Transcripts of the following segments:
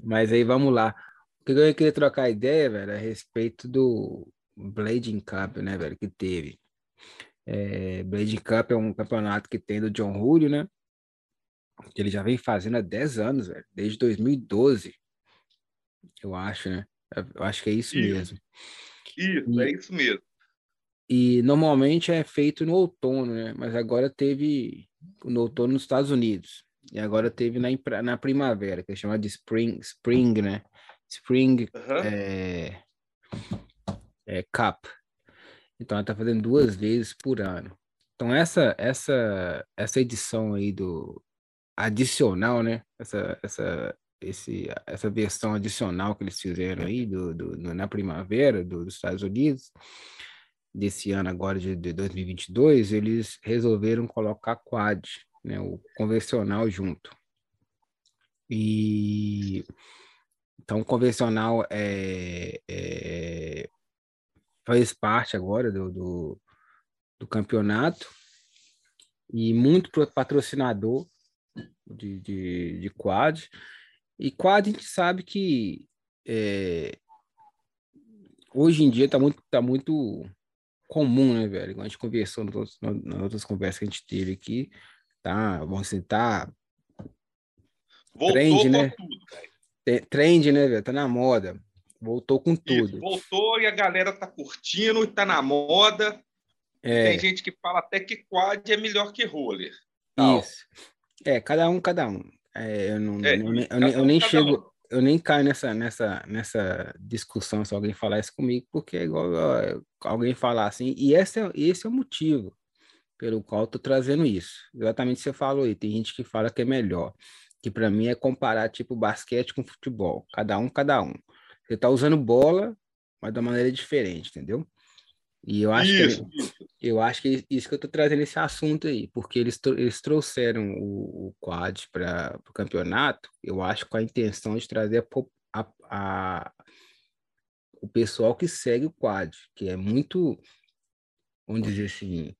Mas aí vamos lá. O que eu queria trocar ideia, velho, a respeito do Blading Cup, né, velho, que teve. É, Blading Cup é um campeonato que tem do John Julio, né? Que ele já vem fazendo há 10 anos, velho, desde 2012. Eu acho, né? Eu acho que é isso, isso. mesmo. Isso, e, é isso mesmo. E normalmente é feito no outono, né? Mas agora teve no outono nos Estados Unidos. E agora teve na, na primavera, que é chamado de Spring, Spring, né? Spring uhum. é, é, Cup. Então ela tá fazendo duas vezes por ano. Então essa essa essa edição aí do adicional, né? Essa essa esse essa versão adicional que eles fizeram aí do, do na primavera do, dos Estados Unidos desse ano agora de, de 2022, eles resolveram colocar quad né, o convencional junto. E então o convencional é, é faz parte agora do, do, do, campeonato e muito patrocinador de, de, de quad. E quad a gente sabe que é, hoje em dia está muito, tá muito comum, né, velho? Igual a gente conversou nas outras conversas que a gente teve aqui, tá? Vamos assim, tá. Voltou trend, né? Tudo, trend, né, velho? Tá na moda. Voltou com tudo. Isso, voltou e a galera tá curtindo e tá na moda. É. Tem gente que fala até que quad é melhor que roller. Tal. Isso. É, cada um, cada um. É, eu, não, é, eu, eu, eu, eu nem chego, um. eu nem caio nessa, nessa, nessa discussão se alguém falar isso comigo, porque é igual alguém falar assim, e esse é, esse é o motivo pelo qual estou trazendo isso. Exatamente o que você falou aí. Tem gente que fala que é melhor. Que para mim é comparar tipo basquete com futebol. Cada um, cada um. Você está usando bola, mas uma maneira diferente, entendeu? E eu acho isso, que eu acho que isso que eu estou trazendo esse assunto aí, porque eles, eles trouxeram o, o quad para o campeonato, eu acho com a intenção de trazer a, a, a, o pessoal que segue o quad, que é muito, vamos dizer assim,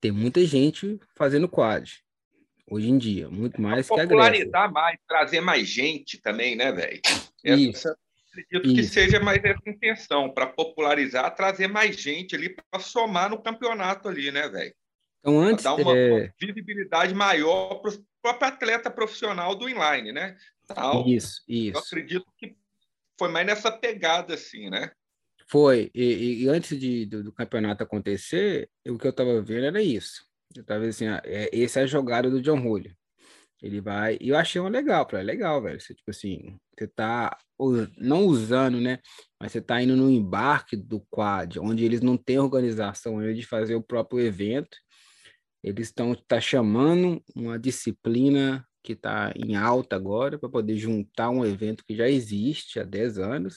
tem muita gente fazendo quad hoje em dia, muito mais que a Popularizar mais, trazer mais gente também, né, velho? Isso. Acredito Isso. que seja mais essa intenção, para popularizar, trazer mais gente ali para somar no campeonato ali, né, velho? Então, antes. Pra dar uma, é... uma visibilidade maior para o próprio atleta profissional do inline, né? Tal. Isso, isso. Eu acredito que foi mais nessa pegada, assim, né? Foi, e, e antes de, do, do, campeonato acontecer, o que eu estava vendo era isso. Eu estava assim, ah, é, essa é a jogada do John Julio. Ele vai, e eu achei uma legal, para legal, velho. Você, tipo assim, você tá não usando, né? Mas você tá indo no embarque do quad, onde eles não têm organização de fazer o próprio evento. Eles estão tá chamando uma disciplina que está em alta agora para poder juntar um evento que já existe há 10 anos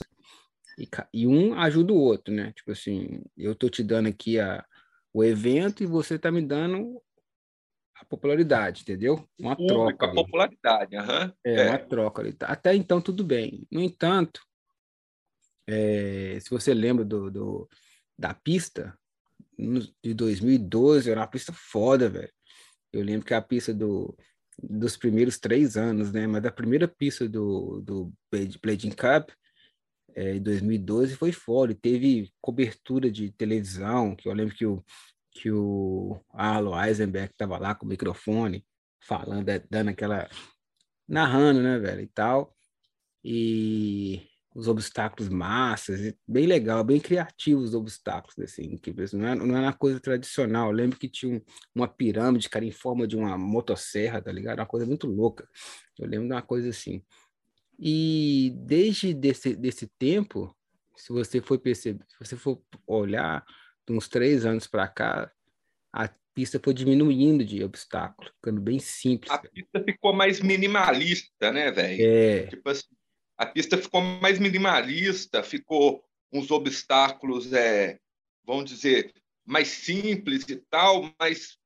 e, e, um ajuda o outro, né? Tipo assim, eu tô te dando aqui a, o evento e você tá me dando a popularidade, entendeu? Uma Público, troca. A popularidade, uhum. é, é, uma troca ali. Até então, tudo bem. No entanto, é, se você lembra do, do, da pista, de 2012, era uma pista foda, velho. Eu lembro que a pista do, dos primeiros três anos, né? Mas a primeira pista do, do Blading Cup é, em 2012 foi fora, e teve cobertura de televisão, que eu lembro que o, que o Arlo Eisenberg estava lá com o microfone, falando, é, dando aquela. narrando, né, velho, e tal. E os obstáculos massas, bem legal, bem criativos os obstáculos, assim, que não é, não é uma coisa tradicional. Eu lembro que tinha um, uma pirâmide, cara, em forma de uma motosserra, tá ligado? Uma coisa muito louca. Eu lembro de uma coisa assim. E desde desse, desse tempo, se você for perceber, se você for olhar de uns três anos para cá, a pista foi diminuindo de obstáculo, ficando bem simples. A pista ficou mais minimalista, né, velho? É. Tipo assim, a pista ficou mais minimalista, ficou uns obstáculos, é, vamos dizer, mais simples e tal, mas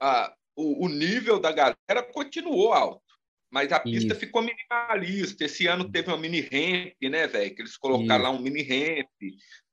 a, o, o nível da galera continuou alto mas a pista Isso. ficou minimalista. Esse ano teve uma mini ramp, né, velho? Que eles colocaram Isso. lá um mini ramp,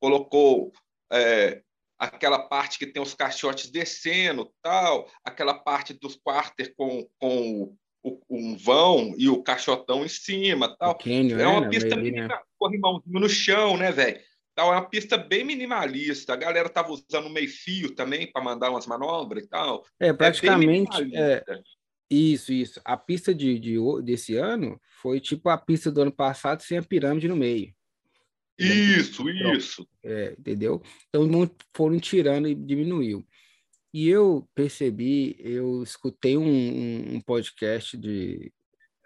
colocou é, aquela parte que tem os caixotes descendo, tal, aquela parte dos quarter com, com o, um vão e o caixotão em cima. Tal. Canyon, é uma né? pista né? minimal, corrimãozinho no chão, né, velho? Tal, é uma pista bem minimalista. A galera tava usando meio fio também para mandar umas manobras e tal. É, praticamente. bem É, minimalista. Isso, isso. A pista de, de, desse ano foi tipo a pista do ano passado sem a pirâmide no meio. Isso, Pronto. isso. É, entendeu? Então foram tirando e diminuiu. E eu percebi, eu escutei um, um- um podcast de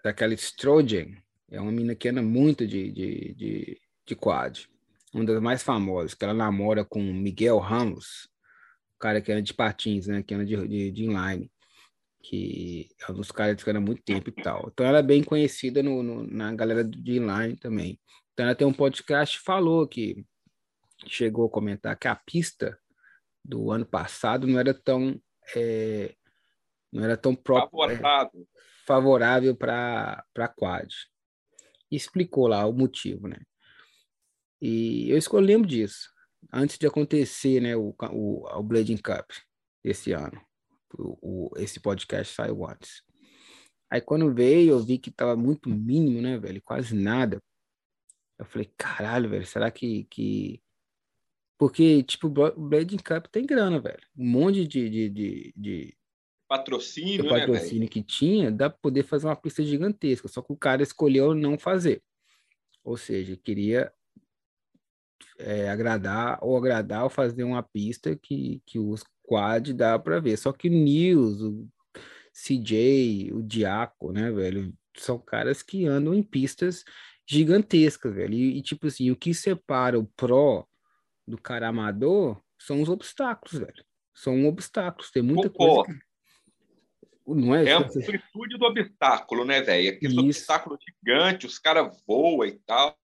daquela Strogen, é uma menina que anda muito de, de, de, de quad, uma das mais famosas, que ela namora com Miguel Ramos, o cara que anda de patins, né? Que anda de, de, de inline, que é um dos caras que há muito tempo e tal. Então ela é bem conhecida no, no- na galera de inline também. Então ela tem um podcast falou que chegou a comentar que a pista do ano passado não era tão é, não era tão pró- é, Favorável. favorável para para quad. E explicou lá o motivo, né? E eu escolhi lembro disso antes de acontecer, né, o, o, o Blading Cup esse ano. O, esse podcast saiu antes. Aí quando veio, eu vi que tava muito mínimo, né, velho? Quase nada. Eu falei, caralho, velho, será que, que... Porque, tipo, o Bla- o Blading Cup tem grana, velho. Um monte de, de, de, de, Patrocínio, do né, patrocínio que tinha, dá para poder fazer uma pista gigantesca. Só que o cara escolheu não fazer. Ou seja, queria é, agradar ou agradar ou fazer uma pista que, que os quad dá para ver. Só que o Nils, o CJ, o Diaco, né, velho, são caras que andam em pistas gigantescas, velho. E, e, tipo assim, o que separa o pro do cara amador são os obstáculos, velho. São obstáculos. Tem muita Concordo. coisa. que- Não é? É a amplitude do obstáculo, né, velho? Aquele Isso. obstáculo gigante, os caras voam e tal,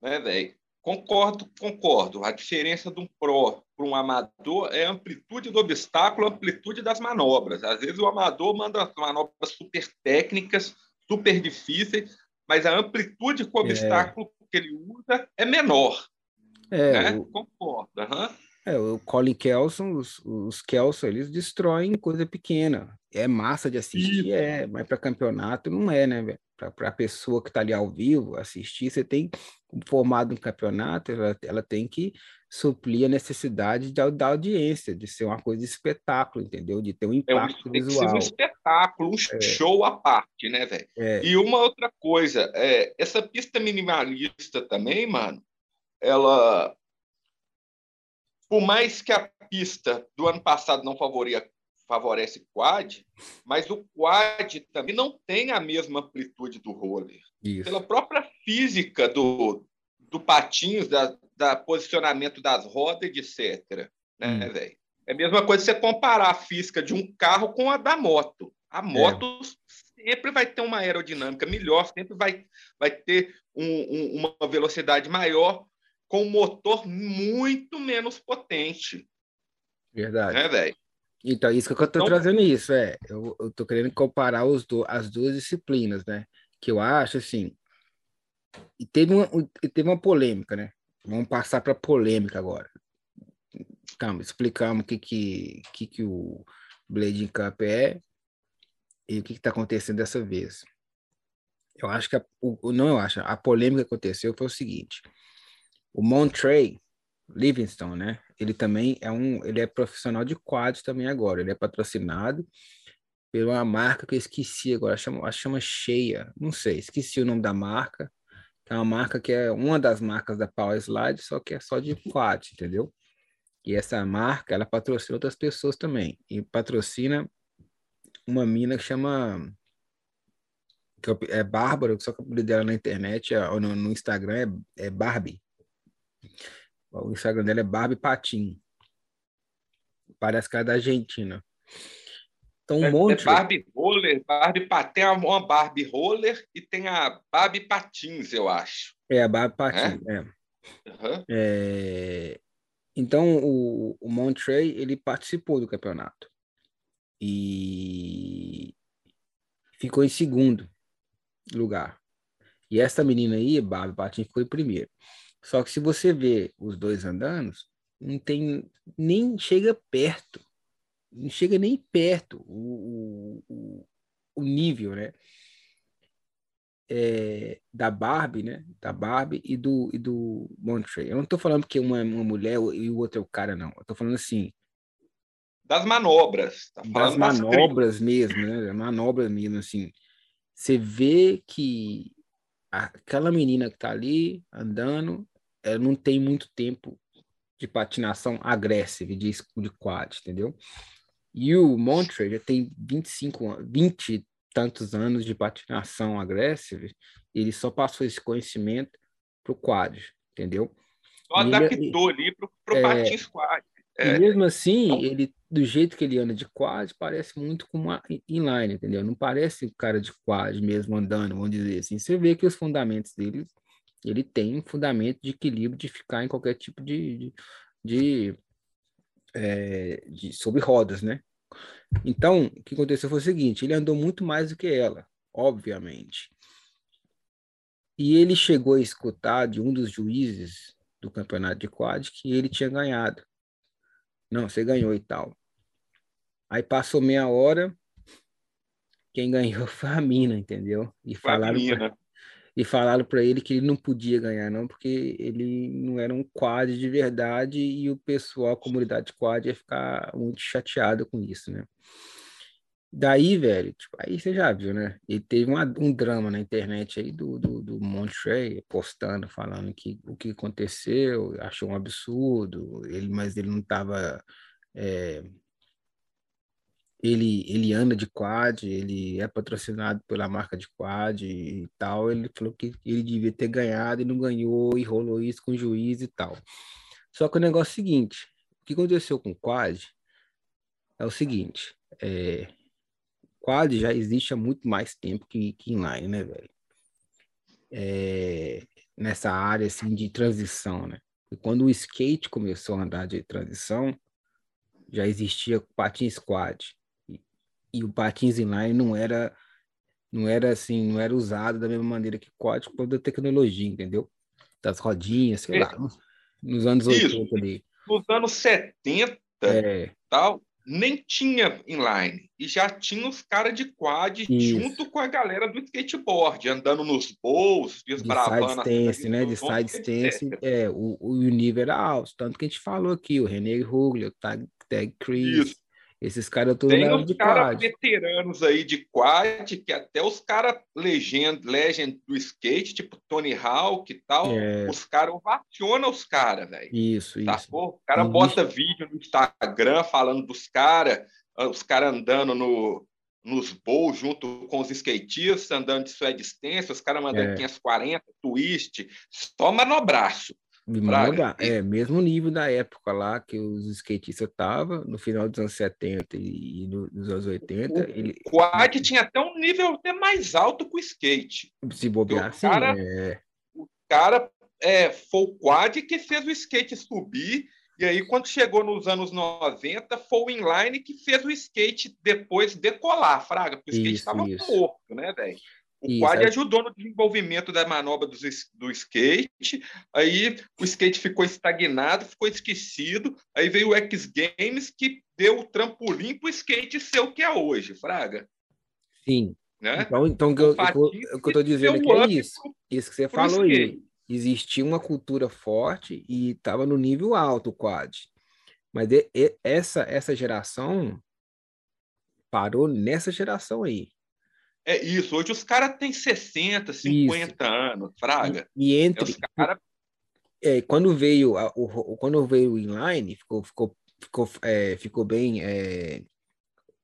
né, velho? Concordo, concordo. A diferença de um pro para um amador é a amplitude do obstáculo, a amplitude das manobras. Às vezes o amador manda as manobras super técnicas, super difíceis, mas a amplitude com o É. obstáculo que ele usa é menor, É, né? o, Concordo. aham. É, o Colin Kelson, os, os Kelson, eles destroem coisa pequena. É massa de assistir, Isso. é, mas para campeonato não é, né, velho? Para a pessoa que está ali ao vivo assistir, você tem formado um campeonato, ela, ela tem que suplir a necessidade da, da audiência, de ser uma coisa de espetáculo, entendeu? De ter um É impacto tem que ser um visual. espetáculo, um show à parte, né, velho? É, E uma outra coisa, é, essa pista minimalista também, mano, ela. Por mais que a pista do ano passado não favoria, favorece quad, mas o quad também não tem a mesma amplitude do roller. isso. Pela própria física do, do patins, da, da posicionamento das rodas, etc. Né, Hum. velho? É a mesma coisa você comparar a física de um carro com a da moto. A moto sempre vai ter uma aerodinâmica melhor, sempre vai, vai ter um- um- uma velocidade maior com um motor muito menos potente, Verdade. né, velho? Então, isso que eu tô Então- trazendo isso, é. Eu, tô querendo comparar os do, as duas disciplinas, né? Que eu acho, assim. E teve uma, um- e teve uma polêmica, né? Vamos passar para polêmica agora. Calma, explicamos o que, que, que, que o Blading Cup é e o que está acontecendo dessa vez. Eu acho que a, o- não, eu acho, a polêmica que aconteceu foi o seguinte: o Montrey Livingston, né? Ele também é um, ele é profissional de quad também agora. Ele é patrocinado por uma marca que eu esqueci agora, chama, chama Cheia, não sei, esqueci o nome da marca. É uma marca que é uma das marcas da Power Slide, só que é só de quad, entendeu? E essa marca, ela patrocina outras pessoas também. E patrocina uma mina que chama que é Bárbara, só que o apelido dela na internet, é- ou no, no Instagram é, é Barbie. O Instagram dela é Barbie Patim. Parece que ela é da Argentina. Então, um É, monte. é Barbie Roller, Barbie Pa- tem uma Barbie Roller e tem a Barbie Patins, eu acho. É, a Barbie Patim. É. Aham. É, Então, o, o Montrey, ele participou do campeonato. E ficou em segundo lugar. E essa menina aí, Barbie Patim, ficou em primeiro. Só que se você vê os dois andando, não tem nem chega perto. Não chega nem perto o, o, o, nível, né? É, da Barbie, né? Da Barbie e do, e do Montrey. Eu não estou falando que uma é uma mulher e o outro é o cara, não. Eu tô falando assim. Das manobras. Tá das manobras mesmo, né? Manobras mesmo, assim. Você vê que aquela menina que tá ali andando, ela não tem muito tempo de patinação agressiva, de, de quad, entendeu? E o Montrey já tem 25 anos, 20 tantos anos de patinação agressiva, ele só passou esse conhecimento para o quad, entendeu? Só adaptou ele, ali para o é, patins quad. É. E mesmo assim, então ele, do jeito que ele anda de quad, parece muito com uma inline, entendeu? Não parece um cara de quad mesmo andando, vamos dizer assim. Você vê que os fundamentos dele, ele tem um fundamento de equilíbrio de ficar em qualquer tipo de, de, de, é, de sobre rodas, né? Então, o que aconteceu foi o seguinte: ele andou muito mais do que ela, obviamente. E ele chegou a escutar de um dos juízes do campeonato de quad que ele tinha ganhado. Não, você ganhou e tal. Aí passou meia hora, quem ganhou foi a mina, entendeu? E foi falaram pra, e falaram para ele que ele não podia ganhar não, porque ele não era um quad de verdade e o pessoal, a comunidade quad ia ficar muito chateado com isso, né? Daí, velho, tipo, aí você já viu, né? Ele teve uma, um drama na internet aí do, do, do Montrey postando, falando que o que aconteceu, achou um absurdo, ele, mas ele não estava. É, ele, ele anda de quad, ele é patrocinado pela marca de quad e tal. Ele falou que ele devia ter ganhado e não ganhou, e rolou isso com o juiz e tal. Só que o negócio é o seguinte: o que aconteceu com o quad é o seguinte. É, quad já existe há muito mais tempo que, que inline, né, velho? É, nessa área assim de transição, né? E quando o skate começou a andar de transição, já existia patins quad. E, e o patins inline não era não era assim, não era usado da mesma maneira que quad por da tecnologia, entendeu? Das rodinhas, sei é. lá, nos anos Isso. 80 ali. Nos anos 70, é. tal, nem tinha inline e já tinha os caras de quad Isso. junto com a galera do skateboard, andando nos bowls, desbravando. De side stance, né? De side stance, é, o, o nível era alto, tanto que a gente falou aqui, o René Hugler, o Tag, Tag Chris, Isso. Esses caras todos Tem uns caras veteranos aí de quad, que até os caras legend, legend do skate, tipo Tony Hawk e tal, é. os caras ovacionam os caras, velho. Isso, tá? isso. O cara bota vídeo no Instagram falando dos caras, os caras andando no, nos bowls junto com os skatistas, andando de sua distância, os caras mandando é. 540, twist, só manobraço. Manda, é, mesmo nível da época lá que os skatistas estavam, no final dos anos 70 e, nos anos 80. O ele, quad tinha até um nível até mais alto que o skate. Se bobear, sim, é... O cara é, foi o quad que fez o skate subir, e aí quando chegou nos anos 90, foi o inline que fez o skate depois decolar, fraga, porque o skate estava morto, né, velho? O Isso, quad ajudou no desenvolvimento da manobra do, do skate. Aí o skate ficou estagnado, ficou esquecido. Aí veio o X Games que deu o trampolim para o skate ser o que é hoje, Fraga. Sim. Né? Então, então o, que eu, que eu estou dizendo aqui é isso. Isso que você falou aí. Existia uma cultura forte e estava no nível alto o quad. Mas de, de, essa, essa geração parou nessa geração aí. É isso. Hoje os caras têm 60, 50 isso. anos, fraga. E, e entre. Cara... É, quando veio a, o, quando veio o inline, ficou, ficou, ficou, é, ficou bem é,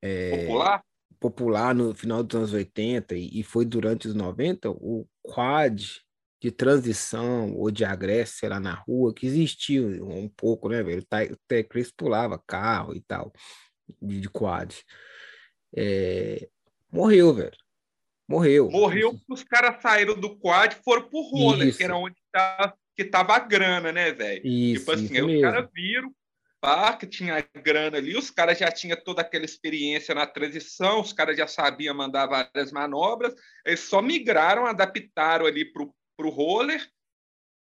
é, popular? popular no final dos anos 80 e, e, foi durante os 90, o quad de transição ou de agreste, sei lá, na rua, que existia um pouco, né, velho? O Tecris pulava carro e tal, de, de quad. É, morreu, velho. Morreu. Morreu porque os caras saíram do quad e foram pro roller, isso. que era onde tá, que tava a grana, né, velho? Tipo assim, aí os caras viram pá, que tinha grana ali, os caras já tinham toda aquela experiência na transição, os caras já sabiam mandar várias manobras, eles só migraram, adaptaram ali pro, pro roller,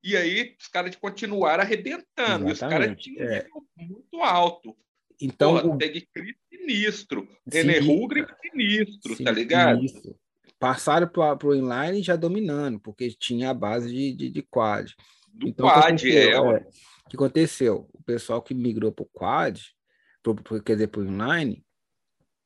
e aí os caras continuaram arrebentando. E os caras tinham um é. muito alto. Então, Porra, o... Tag Chris sinistro. René Rugri sinistro, Sim, tá ligado? Sinistro. Passaram para o inline já dominando, porque tinha a base de, de, de quad. Do então, quad, é. é. O que aconteceu? O pessoal que migrou para o quad, pro, pro, quer dizer, para o inline,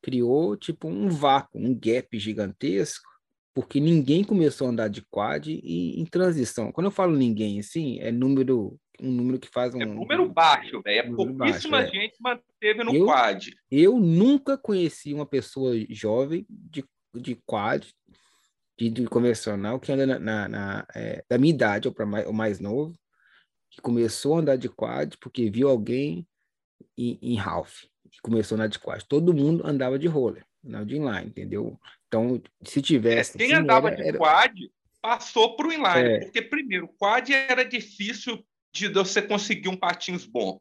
criou tipo um vácuo, um gap gigantesco, porque ninguém começou a andar de quad em, em transição. Quando eu falo ninguém, assim, é número um número que faz um. É número baixo, velho. É pouquíssima baixo, é. gente manteve no eu, quad. Eu nunca conheci uma pessoa jovem de, de quad, de, de convencional, que anda na, na, na é, da minha idade, ou, mais, ou mais novo, que começou a andar de quad porque viu alguém em, em Ralph, que começou a andar de quad. Todo mundo andava de roller, não de inline, entendeu? Então, se tivesse. Quem assim, andava era, de quad passou para o inline, é. porque primeiro, quad era difícil de você conseguir um patins bom.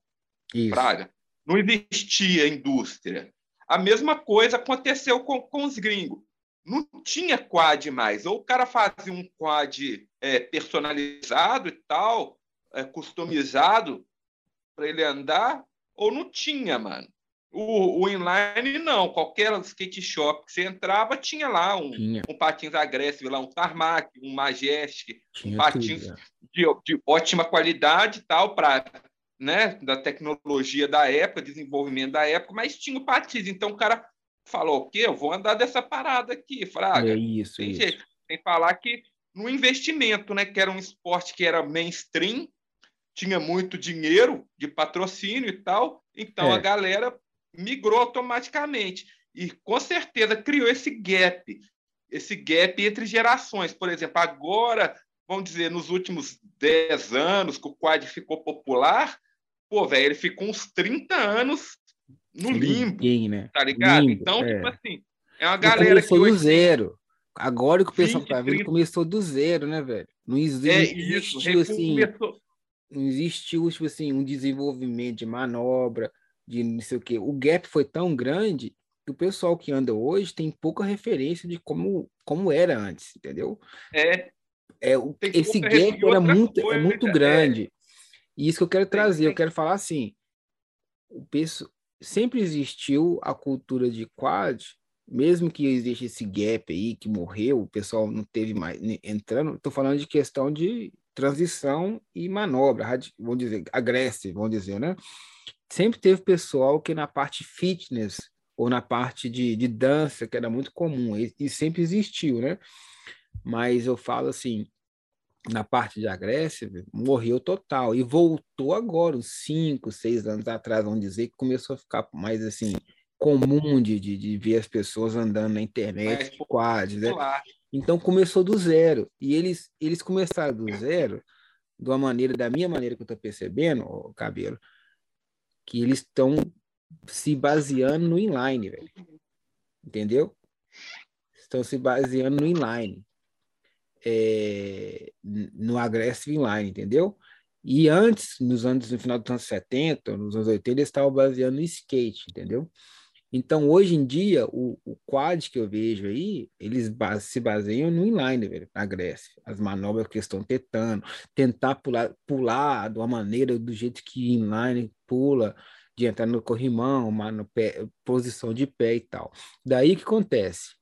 Isso. Praga. Não existia indústria. A mesma coisa aconteceu com, com os gringos. Não tinha quad mais. Ou o cara fazia um quad é, personalizado e tal, é, customizado para ele andar, ou não tinha, mano. O, o, inline não, qualquer skate shop que você entrava tinha lá um, tinha. um patins agressivo, lá um tarmac, um majestic, tinha um patins tudo, é. de, de, ótima qualidade tal para né, da tecnologia da época, desenvolvimento da época, mas tinha o patins. Então o cara falou o quê? Eu vou andar dessa parada aqui, fraga. É isso, tem isso. Jeito. Tem que falar que no investimento, né, que era um esporte que era mainstream, tinha muito dinheiro de patrocínio e tal, então é. a galera migrou automaticamente. E com certeza criou esse gap, esse gap entre gerações. Por exemplo, agora, vamos dizer, nos últimos 10 anos que o quad ficou popular, pô, velho, ele ficou uns 30 anos no limbo, Ninguém, né? tá ligado? Limbo, então, é. tipo assim, é uma galera que... Começou do zero. Agora que o pessoal 20, tá vendo, 30... começou do zero, né, velho? Não existe, é isso, existiu, assim, começou... não existiu, tipo assim, um desenvolvimento de manobra, de não sei o quê. O gap foi tão grande que o pessoal que anda hoje tem pouca referência de como, como era antes, entendeu? É. é o, esse gap era muito, é coisa, é muito grande. É. E isso que eu quero trazer, tem, eu quero falar assim, o pessoal, sempre existiu a cultura de quad, mesmo que exista esse gap aí, que morreu, o pessoal não teve mais entrando, estou falando de questão de transição e manobra, vamos dizer, agressiva, vamos dizer, né? sempre teve pessoal que na parte fitness ou na parte de, de dança, que era muito comum, e, e, sempre existiu, né? Mas eu falo assim, na parte de agressive, morreu total e voltou agora, uns cinco, seis anos atrás, vamos dizer, que começou a ficar mais assim, comum de, de, de ver as pessoas andando na internet, quadros, né? Então começou do zero, e eles, eles começaram do zero, de uma maneira, da minha maneira que eu estou percebendo, o cabelo, que eles estão se baseando no inline, velho. Entendeu? Estão se baseando no inline. É, no aggressive inline, entendeu? E antes, nos anos, no final dos anos 70, nos anos 80, eles estavam baseando no skate, entendeu? Então, hoje em dia, o, o quad que eu vejo aí, eles base, se baseiam no inline, velho, na Grécia. As manobras que estão tentando, tentar pular, pular de uma maneira, do jeito que inline pula, de entrar no corrimão, uma no pé, posição de pé e tal. Daí que acontece?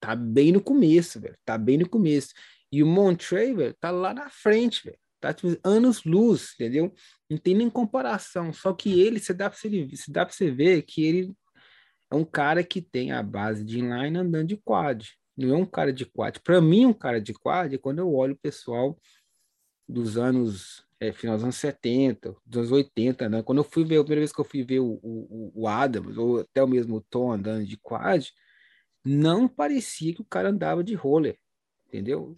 Tá bem no começo, velho. Tá bem no começo. E o Montrey, velho, tá lá na frente, velho. Tá tipo, anos luz, entendeu? Não tem nem comparação. Só que ele, você dá pra você, você dá pra você ver que ele é um cara que tem a base de inline andando de quad. Não é um cara de quad. Para mim, um cara de quad é quando eu olho o pessoal dos anos, é, final dos anos 70, dos anos 80, né? Quando eu fui ver, a primeira vez que eu fui ver o, o, o Adams, ou até o mesmo Tom andando de quad, não parecia que o cara andava de roller, entendeu?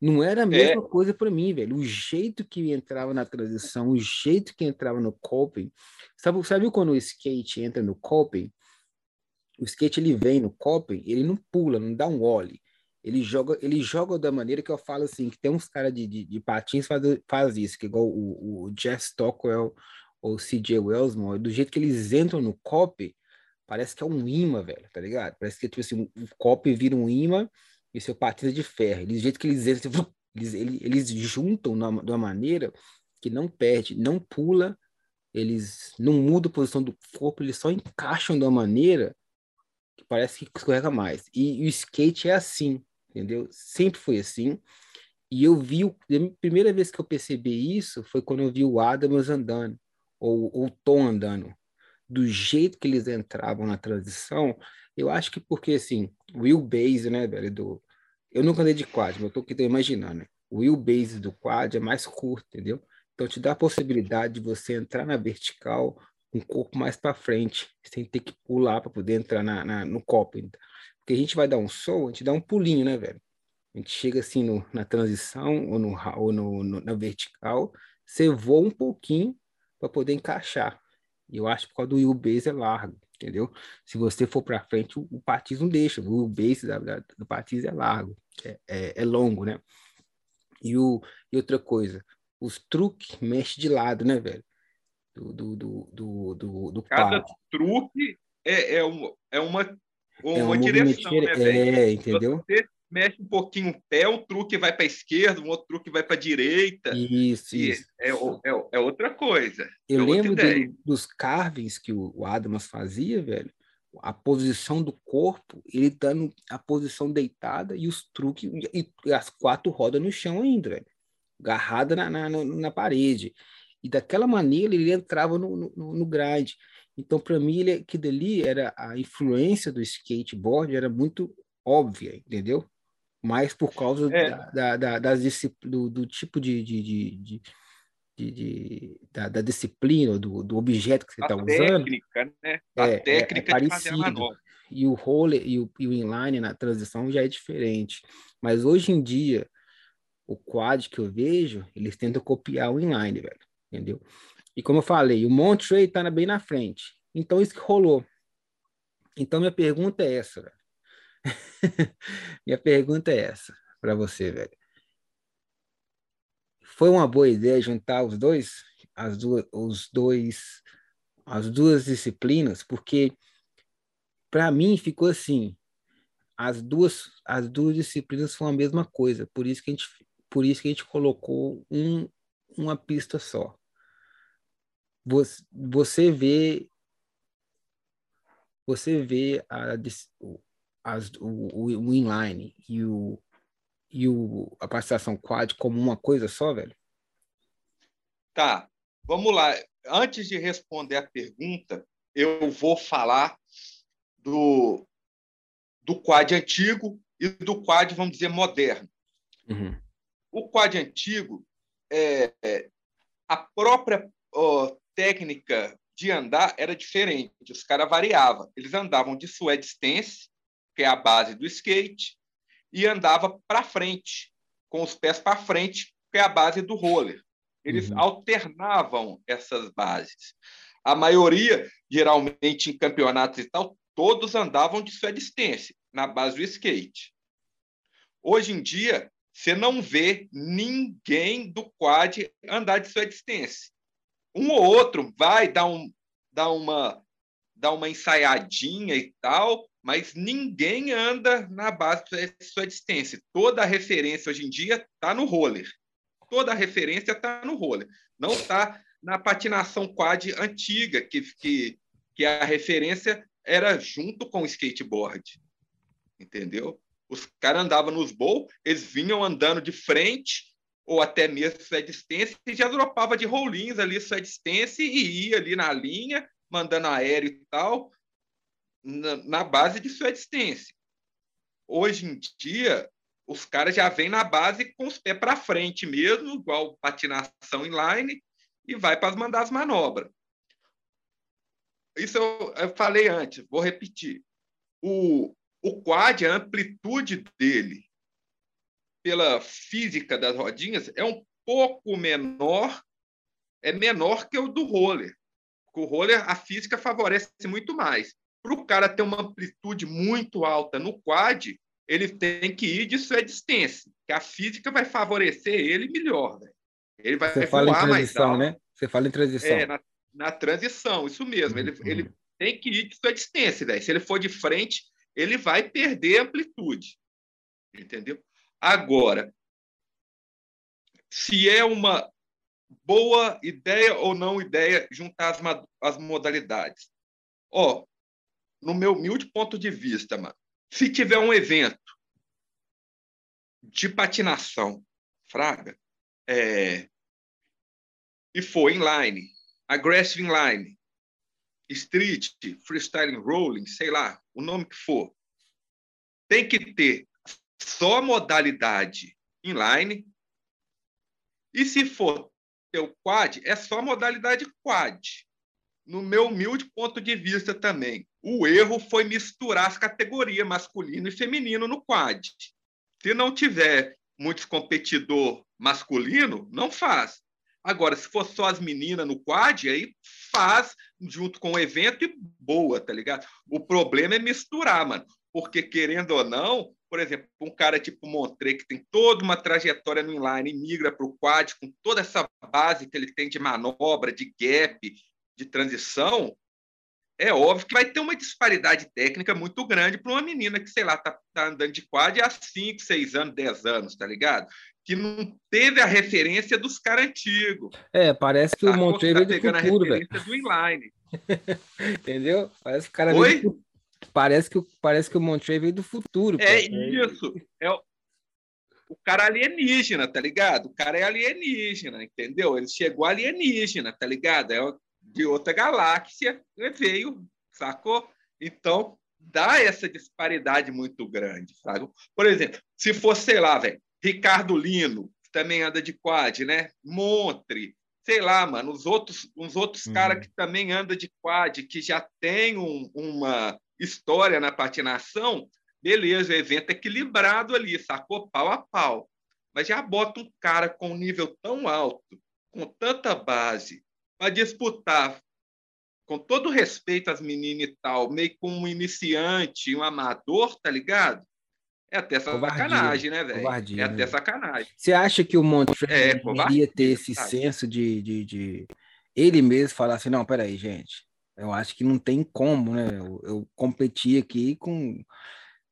Não era a mesma é. coisa para mim, velho. O jeito que entrava na transição, o jeito que entrava no coping. Sabe, sabe quando o skate entra no coping? O skate ele vem no coping, ele não pula, não dá um ollie. Ele joga, ele joga da maneira que eu falo assim, que tem uns caras de, de, de, patins faz, faz isso, que igual o, o Jeff Stockwell ou CJ Wellsmore, do jeito que eles entram no copy, parece que é um imã, velho, tá ligado? Parece que tipo assim, o copy vira um imã e seu patins é de ferro. do jeito que eles eles, eles, eles juntam de uma maneira que não perde, não pula, eles não mudam a posição do corpo, eles só encaixam de uma maneira que parece que escorrega mais. E, e o skate é assim, entendeu? Sempre foi assim. E eu vi, a primeira vez que eu percebi isso foi quando eu vi o Adams andando, ou, ou o Tom andando. Do jeito que eles entravam na transição, eu acho que porque, assim, o wheelbase, né, velho, do... Eu nunca andei de quad, mas eu tô aqui imaginando, né? O wheelbase do quad é mais curto, entendeu? Então te dá a possibilidade de você entrar na vertical com o corpo mais para frente, sem ter que pular para poder entrar na, na, no copo. Porque a gente vai dar um sol, a gente dá um pulinho, né, velho? A gente chega assim no, na transição ou, no, ou no, no, na vertical, você voa um pouquinho para poder encaixar. E eu acho que por causa do wheelbase é largo, entendeu? Se você for para frente, o, o patins não deixa. O wheelbase da, da, do patins é largo, é, é, é longo, né? E, o, e outra coisa, os truques mexem de lado, né, velho? Do, do, do, do, do, do Cada truque é, é, uma, é uma, uma, é uma direção, né, velho? É, entendeu? Você mexe um pouquinho o pé, um truque vai para a esquerda, um outro truque vai para a direita. Isso, isso. É, é, é, outra coisa. Eu é lembro do, dos carvings que o, Adamas fazia, velho. A posição do corpo, ele dando a posição deitada e os truques, e, as quatro rodas no chão ainda, velho. Agarrada na, na, na parede. E daquela maneira ele entrava no, no, no grind. Então, para mim, ele, que dali era a influência do skateboard era muito óbvia, entendeu? Mas por causa é. da, da, do, do, tipo de, de, de, de, de da, da, disciplina, do, do objeto que você está usando. Técnica, né? A é, técnica é, é parecido. E o roller e o, e o inline na transição já é diferente. Mas hoje em dia, o quad que eu vejo, eles tentam copiar o inline, velho. Entendeu? E como eu falei, o Monterey está bem na frente. Então, isso que rolou. Então, minha pergunta é essa, velho. Minha pergunta é essa para você, velho. Foi uma boa ideia juntar os dois, as duas, os dois, as duas disciplinas, porque para mim ficou assim, as duas, as duas disciplinas foram a mesma coisa, por isso que a gente, por isso que a gente colocou um, uma pista só. Você, você vê você vê a, as, o, o inline e, o, e o, a participação quad como uma coisa só, velho? Tá, vamos lá. Antes de responder a pergunta, eu vou falar do, do quad antigo e do quad, vamos dizer, moderno. Uhum. O quad antigo, é, a própria ó, técnica de andar era diferente. Os caras variavam. Eles andavam de suede stance, que é a base do skate, e andava para frente, com os pés para frente, que é a base do roller. Eles uhum. alternavam essas bases. A maioria, geralmente em campeonatos e tal, todos andavam de suedistência, na base do skate. Hoje em dia, você não vê ninguém do quad andar de suedistência. Um ou outro vai dar, um, dar, uma, dar uma ensaiadinha e tal, mas ninguém anda na base da sua distância. Toda a referência hoje em dia está no roller. Toda a referência está no roller. Não está na patinação quad antiga, que, que, que a referência era junto com o skateboard. Entendeu? Os caras andavam nos bowl, eles vinham andando de frente ou até mesmo sua distância e já dropava de rolinhos ali sua distância e ia ali na linha, mandando aéreo e tal na, na base de sua existência. Hoje em dia, os caras já vêm na base com os pés para frente mesmo, igual patinação inline, e vai para mandar as manobras. Isso eu, eu, falei antes, vou repetir. O, o quad, a amplitude dele, pela física das rodinhas, é um pouco menor, é menor que o do roller. O roller, a física favorece muito mais. Para o cara ter uma amplitude muito alta no quad, ele tem que ir de sua distância, que a física vai favorecer ele melhor. Né? Ele vai Você fala em transição, né? Você fala em transição. É, na, na transição, isso mesmo. Ele, uhum. ele tem que ir de sua distância. Né? Se ele for de frente, ele vai perder amplitude. Entendeu? Agora, se é uma boa ideia ou não ideia juntar as, as modalidades? Ó, no meu humilde ponto de vista, mano, se tiver um evento de patinação, fraga, é, e for inline, aggressive inline, street, freestyle rolling, sei lá, o nome que for, tem que ter só modalidade inline. E se for o quad, é só modalidade quad. No meu humilde ponto de vista também. O erro foi misturar as categorias masculino e feminino no quad. Se não tiver muitos competidor masculino, não faz. Agora, se for só as meninas no quad, aí faz junto com o evento e boa, tá ligado? O problema é misturar, mano. Porque, querendo ou não, por exemplo, um cara tipo Montre, que tem toda uma trajetória no inline, migra para o quad, com toda essa base que ele tem de manobra, de gap, de transição, é óbvio que vai ter uma disparidade técnica muito grande para uma menina que, sei lá, tá, tá andando de quad há 5, 6 anos, 10 anos, tá ligado? Que não teve a referência dos caras antigos. É, parece que tá? o Monteiro tá é do futuro, velho. do inline. Entendeu? Parece que o cara Oi? Parece que, parece que o Montrey veio do futuro. É isso. É o, o cara alienígena, tá ligado? O cara é alienígena, entendeu? Ele chegou alienígena, tá ligado? É de outra galáxia, veio, sacou? Então, dá essa disparidade muito grande, sabe? Por exemplo, se fosse, sei lá, velho, Ricardo Lino, que também anda de quad, né? Montre, sei lá, mano, os outros, os outros uhum. caras que também andam de quad, que já tem um, uma história na patinação, beleza, evento equilibrado ali, sacou pau a pau. Mas já bota um cara com um nível tão alto, com tanta base, para disputar, com todo respeito às meninas e tal, meio como um iniciante, um amador, tá ligado? É até sacanagem, né, velho? É até né? sacanagem. Você acha que o Montreux é, deveria ter esse senso de, de, de, ele mesmo falar assim, não, peraí, gente, eu acho que não tem como, né? Eu, eu competi aqui com.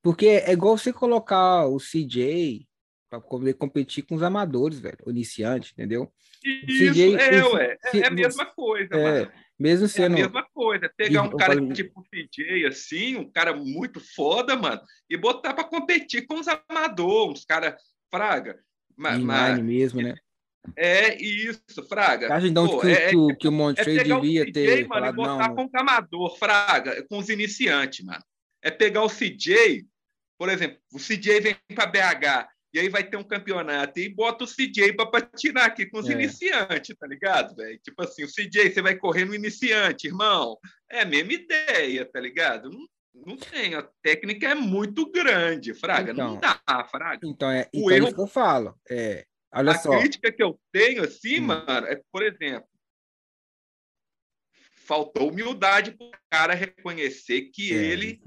Porque é igual você colocar o CJ para poder competir com os amadores, velho, o iniciante, entendeu? Isso, CJ, é, ué, é, é a mesma coisa, é, mano. Mesmo sendo. É a mesma coisa. Pegar um cara falei... tipo CJ, assim, um cara muito foda, mano, e botar para competir com os amadores, uns caras, fraga. Mas, mas, mesmo, né? É isso, Fraga. Acho então Pô, que, é, que, que o Montrey é devia CJ, ter. Mano, falado, e botar não, com o amador, Fraga, com os iniciantes, mano. É pegar o CJ, por exemplo, o CJ vem para BH e aí vai ter um campeonato e bota o CJ para patinar aqui com os é. iniciantes, tá ligado, velho? Tipo assim, o CJ, você vai correr no iniciante, irmão. É a mesma ideia, tá ligado? Não, não tem, a técnica é muito grande, Fraga. Então, não dá, Fraga. Então é, então o é erro... isso que eu falo. É, Olha a só. crítica que eu tenho, assim, hum. mano, é, por exemplo, faltou humildade para o cara reconhecer que é, ele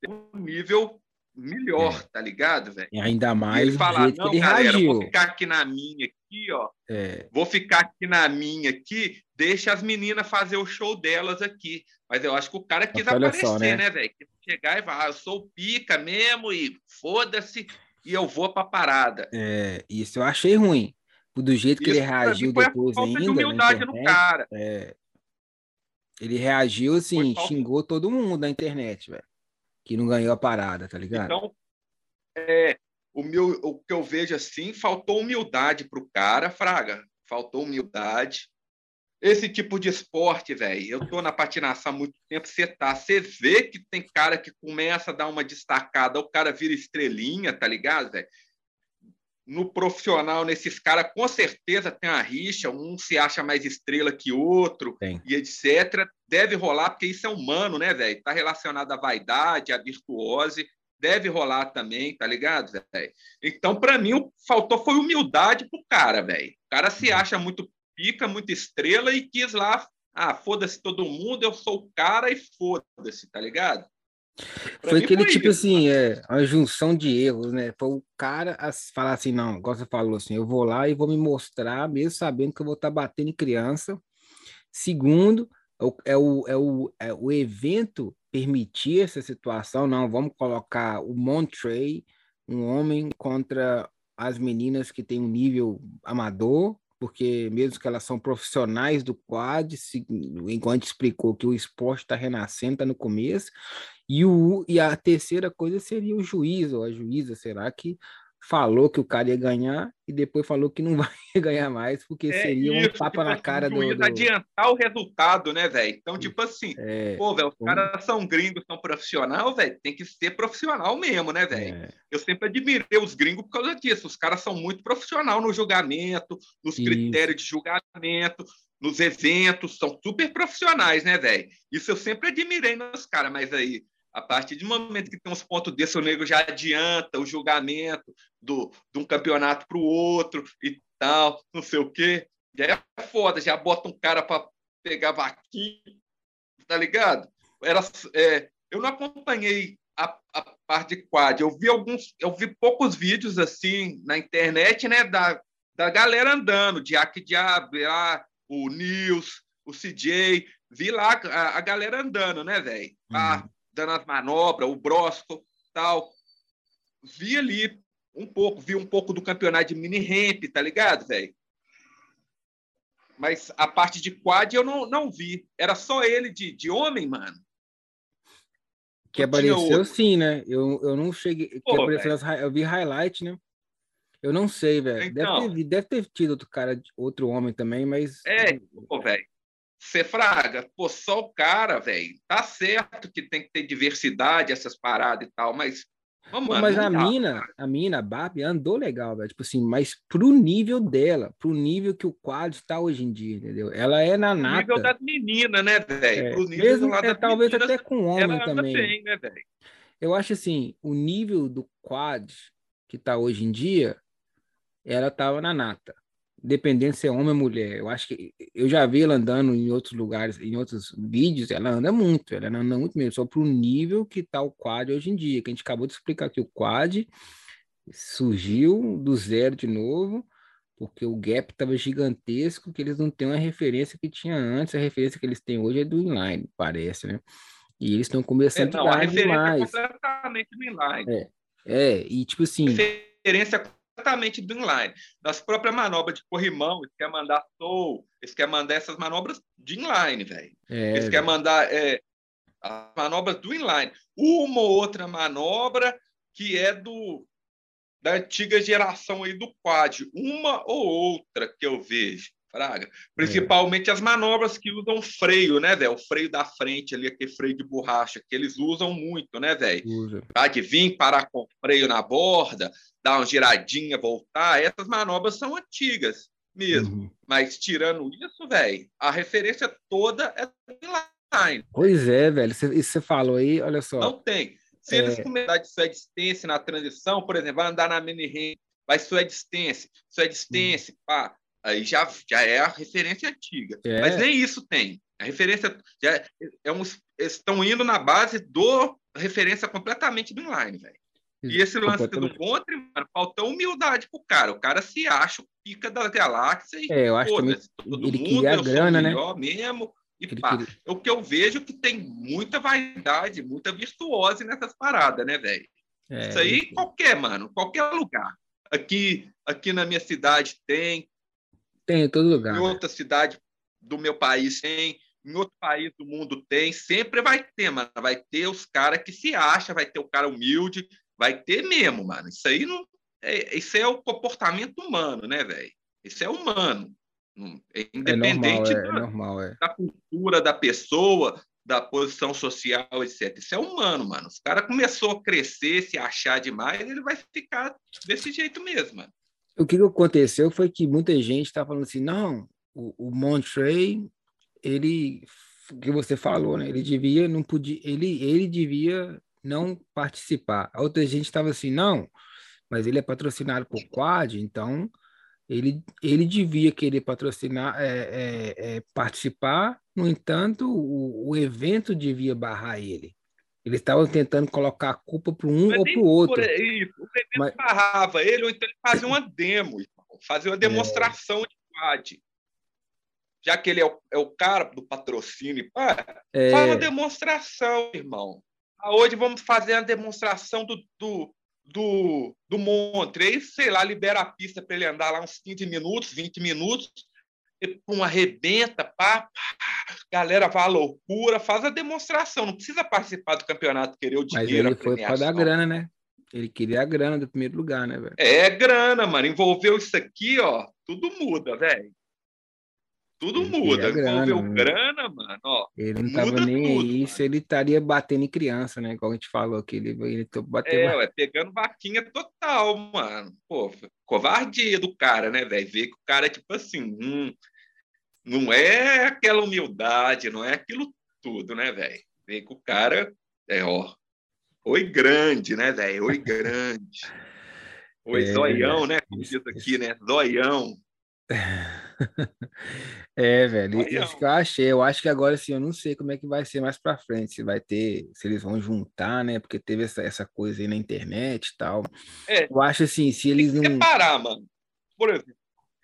tem um nível melhor, é. tá ligado, velho? E ainda mais e ele falar, não, ele galera, reagiu. vou ficar aqui na minha aqui, ó. É. Vou ficar aqui na minha aqui, deixa as meninas fazer o show delas aqui. Mas eu acho que o cara quis aparecer, só, né, né velho? Chegar e falar, ah, eu sou pica mesmo e foda-se e eu vou para a parada. É, isso eu achei ruim. Do jeito que isso, ele reagiu depois ainda. De humildade internet, no cara. É, ele reagiu assim, xingou todo mundo na internet, velho. Que não ganhou a parada, tá ligado? Então, é, o, meu, o que eu vejo assim, faltou humildade pro cara, Fraga. Faltou humildade esse tipo de esporte, velho. Eu tô na patinação há muito tempo, você tá, você vê que tem cara que começa a dar uma destacada, o cara vira estrelinha, tá ligado, velho? No profissional, nesses caras, com certeza tem a rixa, um se acha mais estrela que outro, tem. e etc. Deve rolar, porque isso é humano, né, velho? Tá relacionado à vaidade, à virtuose, deve rolar também, tá ligado, velho? Então, para mim, faltou foi humildade pro cara, velho. O cara se uhum. acha muito pica, muita estrela e quis lá, ah, foda-se todo mundo, eu sou o cara e foda-se, tá ligado? Pra foi aquele foi tipo isso, assim, é, uma junção de erros, né? Foi o cara a falar assim, não, igual você falou assim, eu vou lá e vou me mostrar, mesmo sabendo que eu vou estar tá batendo em criança. Segundo, é o, é o, é o evento permitir essa situação, não, vamos colocar o Montrey, um homem contra as meninas que tem um nível amador, porque mesmo que elas são profissionais do quad, se, enquanto explicou que o esporte está renascendo, está no começo, e, o, e a terceira coisa seria o juiz ou a juíza, será que falou que o cara ia ganhar e depois falou que não vai ganhar mais, porque é seria um tapa tipo, na assim, cara do, do... adiantar o resultado, né, velho? Então, tipo assim, é... pô, velho, os Como... caras são gringos, são profissional, velho, tem que ser profissional mesmo, né, velho? É... Eu sempre admirei os gringos por causa disso. Os caras são muito profissional no julgamento, nos Isso. critérios de julgamento, nos eventos, são super profissionais, né, velho? Isso eu sempre admirei nos caras, mas aí a partir do momento que tem uns pontos desses, o nego já adianta o julgamento do, de um campeonato para o outro e tal, não sei o quê. Já é foda, já bota um cara para pegar vaquinha, tá ligado? Era, é, eu não acompanhei a, a parte de quad, eu vi alguns, eu vi poucos vídeos assim na internet, né, da, da galera andando, de Aki Diabo, o Nils, o CJ, vi lá a, a galera andando, né, velho? Uhum dando as manobras, o Brosco, tal. Vi ali um pouco, vi um pouco do campeonato de mini ramp, tá ligado, velho? Mas a parte de quad eu não, não vi. Era só ele de, de homem, mano. Que apareceu sim, né? Eu, eu não cheguei. Pô, as, eu vi highlight, né? Eu não sei, velho. Então, deve, ter, deve ter tido outro cara, outro homem também, mas. É, pô, velho. Você fraga, pô, só o cara, velho. Tá certo que tem que ter diversidade, essas paradas e tal, mas. Pô, mas a dá, mina, cara. a mina, a Barbie, andou legal, velho. Tipo assim, mas pro nível dela, pro nível que o quadro está hoje em dia, entendeu? Ela é na nata. Pro nível das meninas, né, velho? É, mesmo, é, talvez meninas, até com homem também. Bem, né, Eu acho assim, o nível do quad que tá hoje em dia, ela tava na nata dependendo se é homem ou mulher. Eu acho que eu já vi ela andando em outros lugares, em outros vídeos, ela anda muito, ela anda muito mesmo, só para o nível que está o quad hoje em dia, que a gente acabou de explicar que o quad surgiu do zero de novo, porque o gap estava gigantesco, que eles não têm uma referência que tinha antes, a referência que eles têm hoje é do inline, parece, né? E eles estão começando é, não, a, a referência é demais. é completamente do inline. É, é, e tipo assim... Referência exatamente do inline. Das próprias manobras de corrimão, eles querem mandar soul, eles querem mandar essas manobras de inline, velho. É, eles querem mandar é, as manobras do inline. Uma ou outra manobra que é do da antiga geração aí do quad, uma ou outra que eu vejo. Fraga. Principalmente é. as manobras que usam freio, né, velho? O freio da frente ali, aquele freio de borracha, que eles usam muito, né, velho? Tá? De vir parar com freio na borda, dar uma giradinha, voltar. Essas manobras são antigas mesmo. Uhum. Mas tirando isso, velho, a referência toda é inline. Pois é, velho. Isso você falou aí, olha só. Não tem. Se é... eles começarem de sua distância na transição, por exemplo, vai andar na mini ring, vai sua distância, sua distância, uhum. pá aí já, já é a referência antiga. É. Mas nem isso tem. A referência já é, é um, estão indo na base do referência completamente do inline, velho. E esse lance do contra, mano, faltou humildade pro cara. O cara se acha o pica da galáxia e é, eu acho que todo ele mundo, queria a grana, né? mesmo. E pá, queria... o que eu vejo que tem muita vaidade, muita virtuose nessas paradas, né, velho? É, Isso aí, qualquer, mano, qualquer lugar. Aqui, aqui na minha cidade tem, tem em todo lugar. Em né? outra cidade do meu país tem, em outro país do mundo tem, sempre vai ter, mano. Vai ter os caras que se acham, vai ter o cara humilde, vai ter mesmo, mano. Isso aí não. É, isso é o comportamento humano, né, velho? Isso é humano. É independente é normal, é, da, é normal, é. da cultura da pessoa, da posição social, etc. Isso é humano, mano. Os cara começou a crescer, se achar demais, ele vai ficar desse jeito mesmo, mano. O que aconteceu foi que muita gente está falando assim, não, o, o Montrey, ele, que você falou, né? Ele devia, não podia, ele, ele devia não participar. A outra gente estava assim, não, mas ele é patrocinado por Quad, então ele, ele devia querer patrocinar, é, é, é, participar, no entanto, o, o evento devia barrar ele. Eles estavam tentando colocar a culpa para um ou para o outro. O Pedro mas... barrava ele, ou então ele fazia uma demo, fazia uma demonstração é. de quad. Já que ele é o, é o cara do patrocínio, pá, é. faz uma demonstração, irmão. Ah, hoje vamos fazer a demonstração do, do, do, do Montre. Aí, sei lá, libera a pista para ele andar lá uns 15 minutos, 20 minutos, e pum, arrebenta, pá, pá, galera vai à loucura, faz a demonstração, não precisa participar do campeonato, querer o dinheiro. Mas ele foi para dar grana, né? Ele queria a grana do primeiro lugar, né, velho? É grana, mano. Envolveu isso aqui, ó, tudo muda, velho. Tudo ele muda. Envolveu grana, grana, mano. Ó, ele não tava nem tudo, aí se ele estaria batendo em criança, né? Igual a gente falou que ele, ele bateu. É, ué, pegando vaquinha total, mano. Pô, covardia do cara, né, velho? Ver que o cara é tipo assim, hum, não é aquela humildade, não é aquilo tudo, né, velho? Ver que o cara é, ó, oi grande, né, velho? Oi grande. Oi é, zoião, né? Como diz aqui, né? Zoião. É, velho, isso que eu achei. Eu acho que agora, assim, eu não sei como é que vai ser mais pra frente, se vai ter, se eles vão juntar, né? Porque teve essa, essa coisa aí na internet e tal. É, eu acho assim, se eles não. Separar, mano. Por exemplo,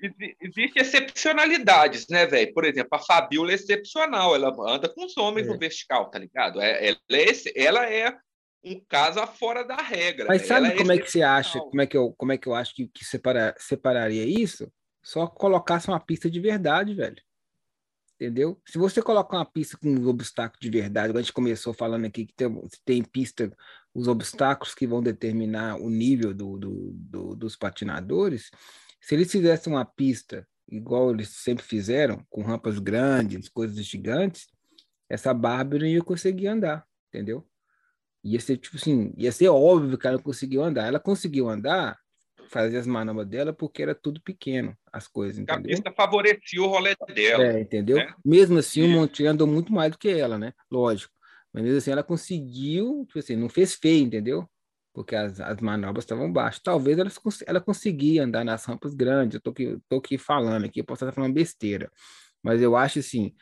Existem excepcionalidades, né, velho? Por exemplo, a Fabiola é excepcional, ela anda com os homens é. no vertical, tá ligado? É, ela, é, ela é um caso fora da regra. Mas sabe ela é como é, é que você acha, como é que eu, como é que eu acho que, que separa, separaria isso? Só colocasse uma pista de verdade, velho. Entendeu? Se você colocar uma pista com um obstáculo de verdade, a gente começou falando aqui que tem, tem pista, os obstáculos que vão determinar o nível do, do, do dos patinadores, se eles fizessem uma pista igual eles sempre fizeram, com rampas grandes, coisas gigantes, essa Bárbara não ia conseguir andar, entendeu? Ia ser tipo assim, ia ser óbvio que ela não conseguiu andar. Ela conseguiu andar, fazer as manobras dela, porque era tudo pequeno, as coisas, entendeu? A pista favorecia o rolê dela. É, entendeu? Né? Mesmo assim, o Monte andou muito mais do que ela, né? Lógico. Mas mesmo assim, ela conseguiu, tipo assim, não fez feio, entendeu? Porque as, as manobras estavam baixas. Talvez ela, ela conseguia andar nas rampas grandes. Eu tô aqui, tô aqui falando aqui, eu posso estar falando besteira, mas eu acho assim,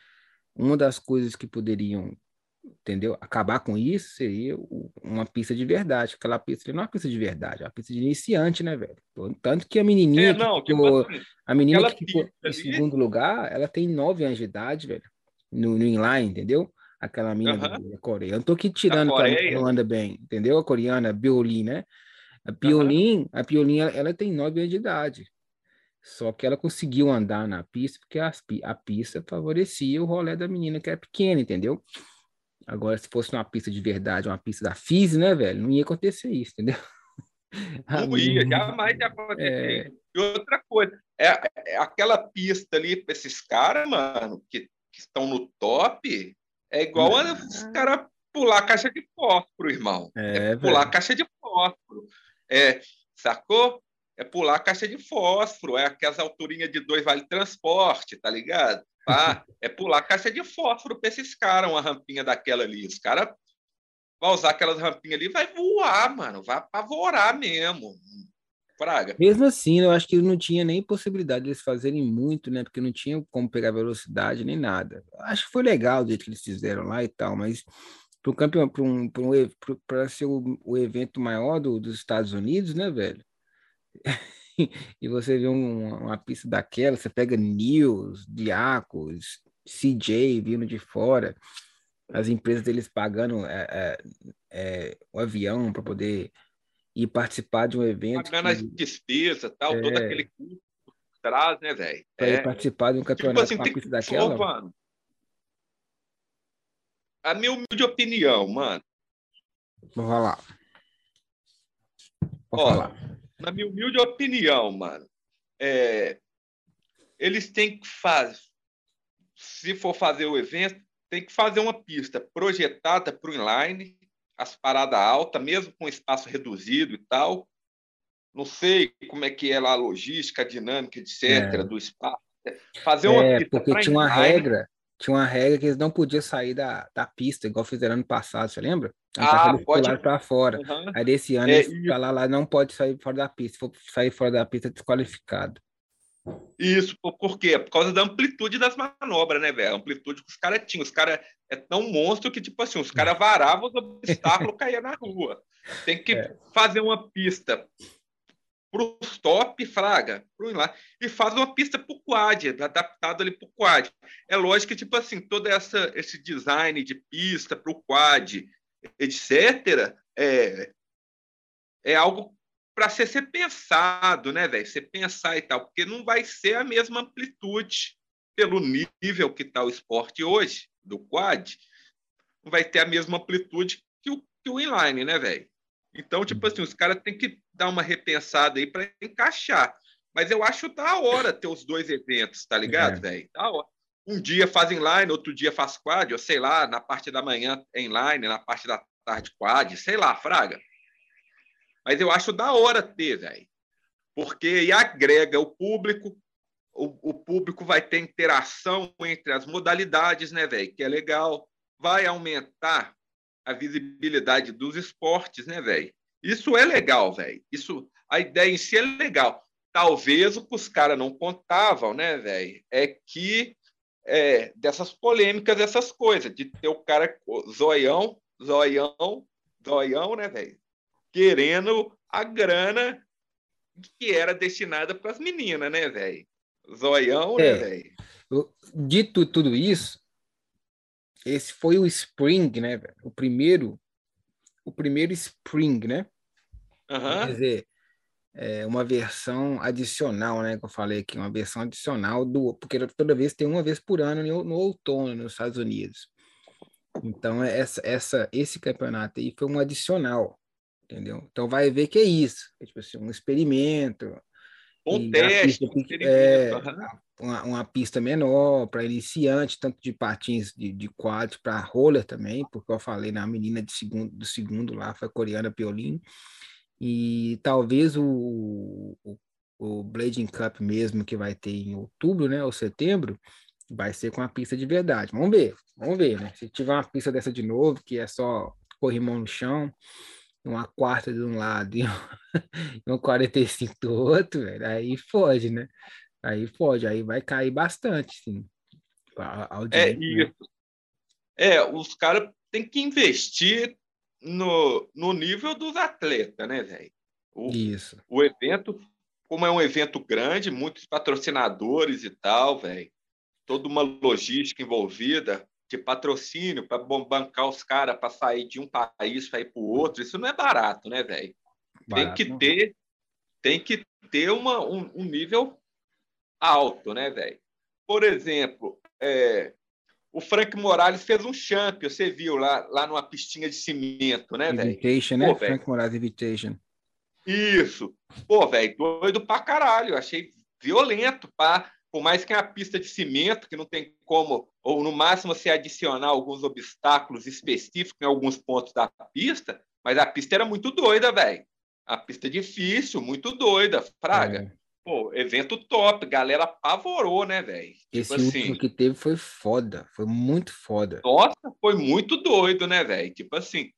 uma das coisas que poderiam, entendeu? Acabar com isso seria uma pista de verdade. Aquela pista não é uma pista de verdade, é uma pista de iniciante, né, velho? Tanto que a menininha, é, não, que ficou, tipo assim, a menininha que ficou em segundo lugar, ela tem nove anos de idade, velho, no, no inline, entendeu? Aquela mina uhum. da Coreia. Eu não tô aqui tirando que ela não anda bem, entendeu? A coreana, a Biolin, né? A Piolin, uhum. a Piolin, ela, ela, tem nove anos de idade. Só que ela conseguiu andar na pista porque a, a pista favorecia o rolê da menina que era pequena, entendeu? Agora, se fosse uma pista de verdade, uma pista da FIS, né, velho? Não ia acontecer isso, entendeu? Não ia, jamais ia acontecer. É... E outra coisa, é, é aquela pista ali para esses caras, mano, que, que estão no top, é igual a os caras pular caixa de fósforo, irmão. É, é pular a caixa de fósforo. É, sacou? É pular caixa de fósforo. É aquelas alturinhas de dois vale transporte, tá ligado? Ah, é pular caixa de fósforo para esses caras, uma rampinha daquela ali. Os caras vão usar aquelas rampinhas ali vai voar, mano. Vai apavorar mesmo. Praga. Mesmo assim, eu acho que não tinha nem possibilidade de eles fazerem muito, né? Porque não tinha como pegar velocidade nem nada. Acho que foi legal o jeito que eles fizeram lá e tal, mas para um campeão, para um, para ser o, o, evento maior do, dos Estados Unidos, né, velho? e você vê um, uma pista daquela, você pega News, Diacos, CJ vindo de fora, as empresas deles pagando é, é, é, o avião para poder e participar de um evento. Pagando que... as despesas, tal, é... todo aquele custo por trás, né, velho? É... participar de um tipo campeonato tipo assim, com uma daquela. Ô, mano, a minha humilde opinião, mano. Vou falar. Vou Ó, falar. Na minha humilde opinião, mano, é... eles têm que fazer, se for fazer o evento, tem que fazer uma pista projetada para o inline, as paradas altas, mesmo com espaço reduzido e tal. Não sei como é que é lá a logística, a dinâmica, etc., é. do espaço. Fazer uma é, porque tinha uma regra, tinha uma regra que eles não podiam sair da, da pista, igual fizeram ano passado, você lembra? ah, pode para fora. Uhum. Aí desse ano é, eles falar lá não pode sair fora da pista. Se for sair fora da pista, é desqualificado. Isso, por quê? Por causa da amplitude das manobras, né, velho? A amplitude que os caras tinham. Os caras é tão monstro que, tipo assim, os caras varavam os obstáculos caía na rua. Tem que é. fazer uma pista pro stop, fraga, pro lá, e faz uma pista pro quad, adaptado ali pro quad. É lógico que, tipo assim, todo essa, esse design de pista pro quad, etc., é, é algo para ser, ser pensado, né, velho? Você pensar e tal, porque não vai ser a mesma amplitude pelo nível que está o esporte hoje, do quad, não vai ter a mesma amplitude que o, que o inline, né, velho? Então, tipo assim, os caras têm que dar uma repensada aí para encaixar. Mas eu acho da hora ter os dois eventos, tá ligado, é. velho? Da hora. Um dia faz inline, outro dia faz quad, ou sei lá, na parte da manhã é inline, na parte da tarde quad, sei lá, fraga. Mas eu acho da hora ter, velho. Porque agrega o público, o, o, público vai ter interação entre as modalidades, né, velho? Que é legal. Vai aumentar a visibilidade dos esportes, né, velho? Isso é legal, velho. Isso, a ideia em si é legal. Talvez o que os caras não contavam, né, velho, é que é, dessas polêmicas, essas coisas, de ter o cara zoião, zoião, zoião, né, velho, querendo a grana que era destinada para as meninas, né, velho? Zoião, né, é, né, velho? Dito tudo isso, esse foi o Spring, né, velho? O primeiro, o primeiro Spring, né? Uhum. Quer dizer, é uma versão adicional, né? Que eu falei aqui, uma versão adicional do. Porque toda vez tem uma vez por ano no, no outono nos Estados Unidos. Então, essa, essa, esse campeonato aí foi um adicional, entendeu? Então, vai ver que é isso. É, tipo assim, um experimento. Um teste, um é, uma, uma, pista menor para iniciante, tanto de patins de, de quad para roller também, porque eu falei na menina de segundo, do segundo lá, foi coreana Piolin. E talvez o, o, o Blading Cup mesmo, que vai ter em outubro, né, ou setembro, vai ser com a pista de verdade. Vamos ver, vamos ver, né? Se tiver uma pista dessa de novo, que é só corrimão no chão, uma quarta de um lado e um 45 do outro, velho, aí pode, né? Aí pode, aí vai cair bastante, sim. A, é isso. Né? É, os caras têm que investir no, no nível dos atletas, né, velho? Isso. O evento, como é um evento grande, muitos patrocinadores e tal, velho, toda uma logística envolvida de patrocínio para bancar os caras para sair de um país para ir para o outro, isso não é barato, né, velho? Tem que ter, tem que ter uma, um, um nível alto, né, velho? Por exemplo, é, o Frank Morales fez um champion, você viu lá, lá numa pistinha de cimento, né, velho? Invitation, né? Pô, Frank Morales Invitation. Isso. Pô, velho, doido pra caralho. Achei violento, pá. Por mais que é uma pista de cimento, que não tem como, ou no máximo você adicionar alguns obstáculos específicos em alguns pontos da pista, mas a pista era muito doida, velho. A pista é difícil, muito doida, fraga. É. Pô, evento top, galera apavorou, né, velho? Tipo Esse tipo último assim, que teve foi foda, foi muito foda. Nossa, foi muito doido, né, velho? Tipo assim.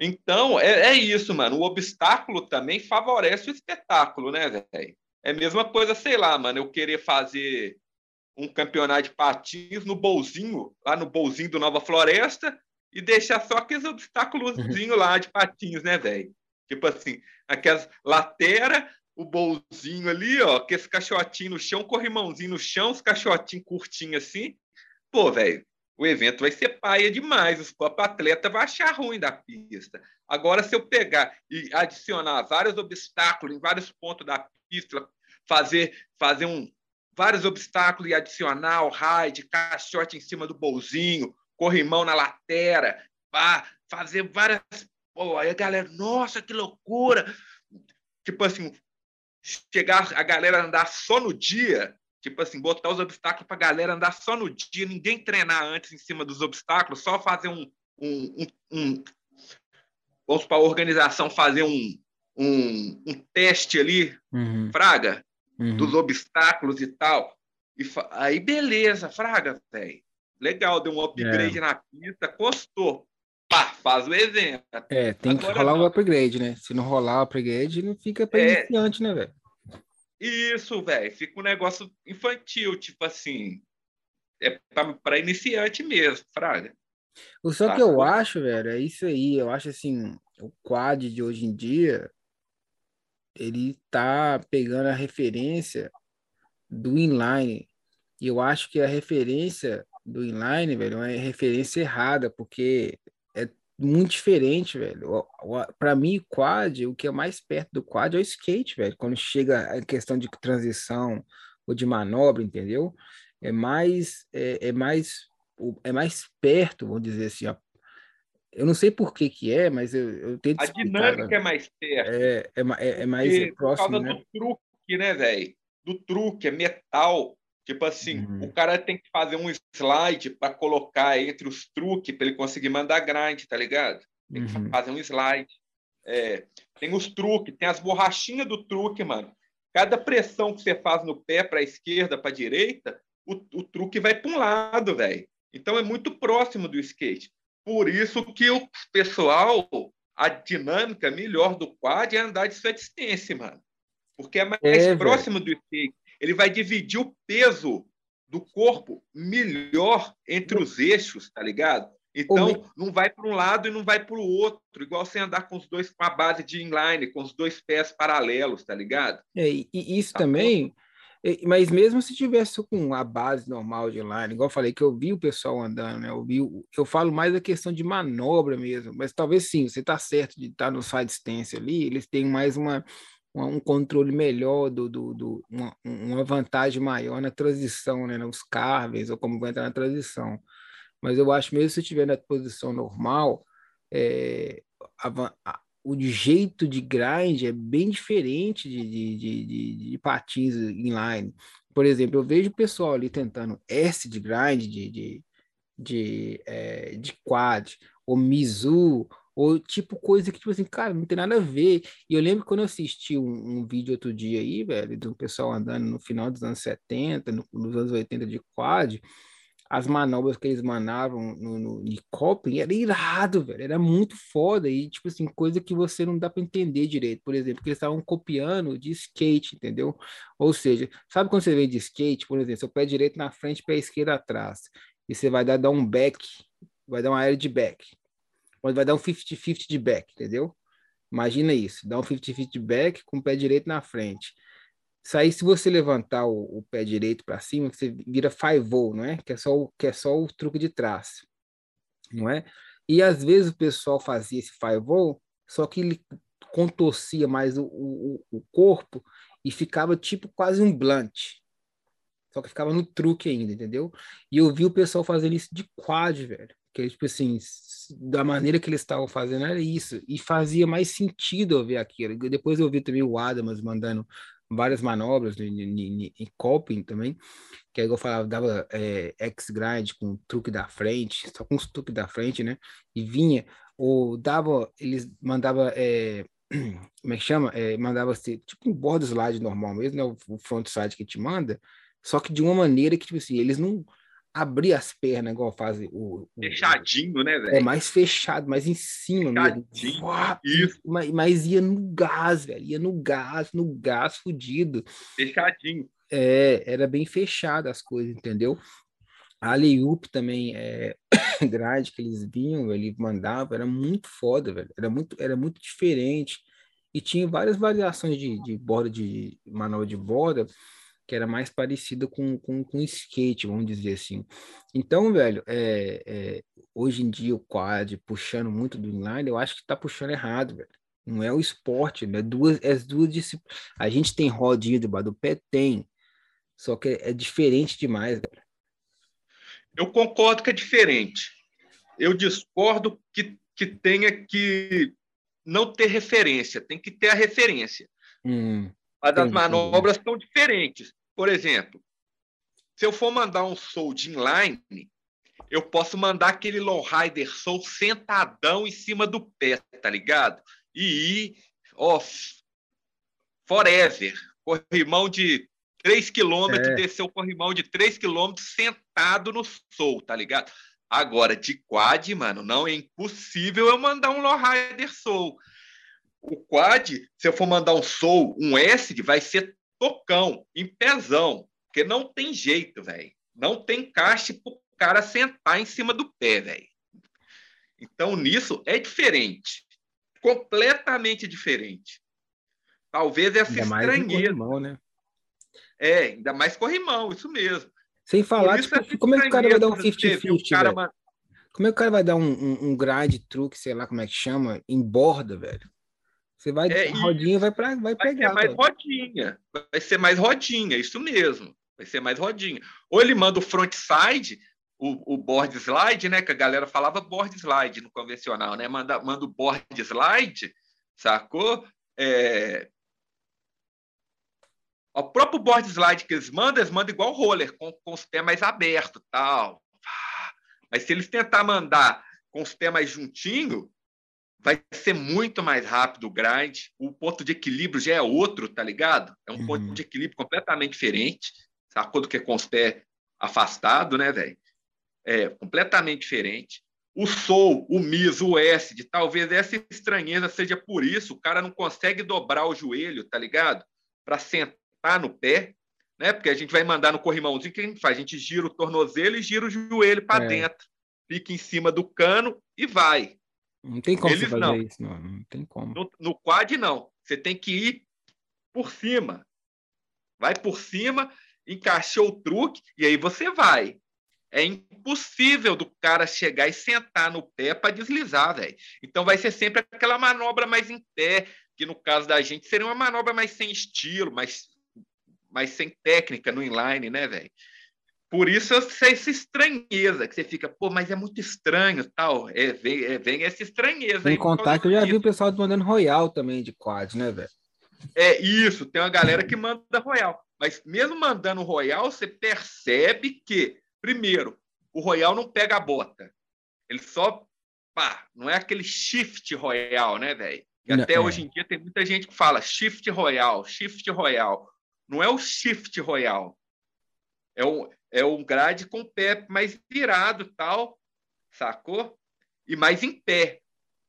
Então, é, é isso, mano. O obstáculo também favorece o espetáculo, né, velho? É a mesma coisa, sei lá, mano, eu querer fazer um campeonato de patins no bolzinho, lá no bolzinho do Nova Floresta, e deixar só aqueles obstáculos lá de patins, né, velho? Tipo assim, aquelas lateras, o bolzinho ali, ó, que esse caixotinho no chão, corrimãozinho no chão, os caixotinhos curtinhos assim. Pô, velho, o evento vai ser paia demais, os próprios atletas vão achar ruim da pista. Agora, se eu pegar e adicionar vários obstáculos em vários pontos da pista, fazer, fazer um, vários obstáculos e adicionar o raid, caixote em cima do bolzinho, corrimão na lateral, pá, fazer várias. Pô, aí a galera, nossa, que loucura! Tipo assim, chegar a galera andar só no dia, tipo assim, botar os obstáculos para a galera andar só no dia, ninguém treinar antes em cima dos obstáculos, só fazer um. um, um, um vamos para a organização fazer um, um, um teste ali, uhum. Fraga, uhum. dos obstáculos e tal. E aí, beleza, Fraga, velho. Legal, deu um upgrade é. na pista, custou pá, faz o evento. É, tem Agora, que rolar o upgrade, né? Se não rolar o upgrade, não fica para é, iniciante, né, velho? Isso, velho. Fica um negócio infantil, tipo assim. É para iniciante mesmo, Fraga. O só tá, que eu acho, velho, é isso aí. Eu acho assim, o quad de hoje em dia, ele tá pegando a referência do inline. E eu acho que a referência do inline, velho, é referência errada, porque é muito diferente, velho. Para mim, quad, o que é mais perto do quad é o skate, velho. Quando chega a questão de transição ou de manobra, entendeu? É mais, é, é mais, é mais perto, vamos dizer assim. Eu não sei por que que é, mas eu, eu tento A explicar, dinâmica é mais perto. É, é, é, é mais Porque, próximo, por causa né? do truque, né, velho? Do truque, é metal. Tipo assim, uhum. o cara tem que fazer um slide para colocar entre os truques para ele conseguir mandar grind, tá ligado? Tem que uhum. fazer um slide. É, tem os truques, tem as borrachinhas do truque, mano. Cada pressão que você faz no pé para a esquerda, para a direita, o, o truque vai para um lado, velho. Então é muito próximo do skate. Por isso que o pessoal, a dinâmica melhor do quad é andar de sua distância, mano. Porque é mais é, próximo véio. do skate ele vai dividir o peso do corpo melhor entre os eixos, tá ligado? Então, não vai para um lado e não vai para o outro, igual você andar com os dois com a base de inline, com os dois pés paralelos, tá ligado? É, e isso tá também, bom. Mas mesmo se tivesse com a base normal de inline, igual eu falei que eu vi o pessoal andando, né? Eu vi, eu falo mais da questão de manobra mesmo, mas talvez sim, você tá certo de estar tá no side stance ali, eles têm mais uma um controle melhor, do, do, do uma, uma, vantagem maior na transição, né, nos carves, ou como vai entrar na transição. Mas eu acho mesmo se estiver na posição normal, é, a, a, o jeito de grind é bem diferente de, de, de, de, de patins inline. Por exemplo, eu vejo o pessoal ali tentando S de grind, de, de, de, é, de quad, ou Mizu, ou tipo coisa que, tipo assim, cara, não tem nada a ver. E eu lembro quando eu assisti um, um vídeo outro dia aí, velho, de um pessoal andando no final dos anos 70, no, nos anos 80 de quad, as manobras que eles manavam no, no, Copping era irado, velho, era muito foda. E, tipo assim, coisa que você não dá para entender direito. Por exemplo, que eles estavam copiando de skate, entendeu? Ou seja, sabe quando você vem de skate, por exemplo, seu pé direito na frente, pé esquerdo atrás, e você vai dar, dar um back, vai dar uma área de back onde vai dar um 50-50 de back, entendeu? Imagina isso, dá um 50-50 de back com o pé direito na frente. Isso aí, se você levantar o, o pé direito para cima, você vira five não é? Que é, só o, que é só o truque de trás, não é? E às vezes o pessoal fazia esse five só que ele contorcia mais o, o, o corpo e ficava tipo quase um blunt. Só que ficava no truque ainda, entendeu? E eu vi o pessoal fazendo isso de quad, velho que tipo assim, da maneira que eles estavam fazendo era isso, e fazia mais sentido eu ver aquilo. Depois eu vi também o Adams mandando várias manobras em coping também, que aí eu falava, dava é, X-Grind com truque da frente, só com os truques da frente, né? E vinha, ou dava, eles mandava, é, como é que chama? É, mandava ser tipo um board slide normal mesmo, né? O, front side que te manda, só que de uma maneira que, tipo assim, eles não abrir as pernas, igual fazem o, o, Fechadinho, né, velho? É mais fechado, mais em cima Fechadinho. mesmo. Uau, Isso. Mas, mas, ia no gás, velho. Ia no gás, no gás fudido. Fechadinho. É, era bem fechado as coisas, entendeu? A Leup também é grade que eles vinham, ele mandava, era muito foda, velho. Era muito, era muito diferente. E tinha várias variações de, de borda, de manual de borda, que era mais parecida com, com, com skate, vamos dizer assim. Então, velho, é, é, hoje em dia o quad puxando muito do inline, eu acho que tá puxando errado, velho. Não é o esporte, né? Duas, as duas disciplinas. A gente tem rodinha debaixo do pé? Tem. Só que é, é diferente demais, velho. Eu concordo que é diferente. Eu discordo que, que tenha que não ter referência, tem que ter a referência. Hum, Mas as manobras são diferentes. Por exemplo, se eu for mandar um soul de inline, eu posso mandar aquele lowrider soul sentadão em cima do pé, tá ligado? E ir, ó, forever. Corrimão de 3 quilômetros, é. descer o corrimão de 3 quilômetros sentado no soul, tá ligado? Agora, de quad, mano, não é impossível eu mandar um lowrider soul. O quad, se eu for mandar um soul, um S, vai ser tocão, em pezão, porque não tem jeito, velho. Não tem caixa pro cara sentar em cima do pé, velho. Então, nisso é diferente. Completamente diferente. Talvez essa ainda estranheza. Mais né? É, ainda mais corrimão, isso mesmo. Sem falar, tipo, como é que o cara vai dar um 50-50, Como é que o cara vai dar um, um, um grind truque, sei lá como é que chama, em borda, velho? Você vai, É, rodinha vai, pra, vai Vai pegar. ser mais velho. rodinha. Vai ser mais rodinha, isso mesmo. Vai ser mais rodinha. Ou ele manda o frontside, o, o board slide, né? Que a galera falava board slide no convencional, né? Manda, manda o board slide, sacou? É... O próprio board slide que eles mandam, eles mandam igual roller, com, com os pés mais abertos tal. Mas se eles tentar mandar com os pés mais juntinho, vai ser muito mais rápido o grind. O ponto de equilíbrio já é outro, tá ligado? É um Uhum. ponto de equilíbrio completamente diferente, sacou? Do que com os pés afastados, né, velho? É completamente diferente. O soul, o mis, o acid, talvez essa estranheza seja por isso. O cara não consegue dobrar o joelho, tá ligado? Para sentar no pé, né? Porque a gente vai mandar no corrimãozinho, o que a gente faz? A gente gira o tornozelo e gira o joelho para É. dentro. Fica em cima do cano e vai. Não tem como você Eles fazer não. isso, não. Não tem como. No, no quad, não. Você tem que ir por cima. Vai por cima, encaixou o truque e aí você vai. É impossível do cara chegar e sentar no pé para deslizar, velho. Então vai ser sempre aquela manobra mais em pé, que no caso da gente seria uma manobra mais sem estilo, mais, mais sem técnica no inline, né, velho? Por isso essa essa estranheza, que você fica, pô, mas é muito estranho, tal. É, vem, é, vem essa estranheza. Sem aí contar que eu já vi o pessoal mandando Royal também de quad, né, velho? É isso, tem uma galera que manda Royal. Mas mesmo mandando Royal, você percebe que, primeiro, o Royal não pega a bota. Ele só. Pá, não é aquele shift Royal, né, velho? E até é. hoje em dia tem muita gente que fala shift Royal, shift Royal. Não é o shift Royal. É um, é um grade com o pé mais virado tal, sacou? E mais em pé.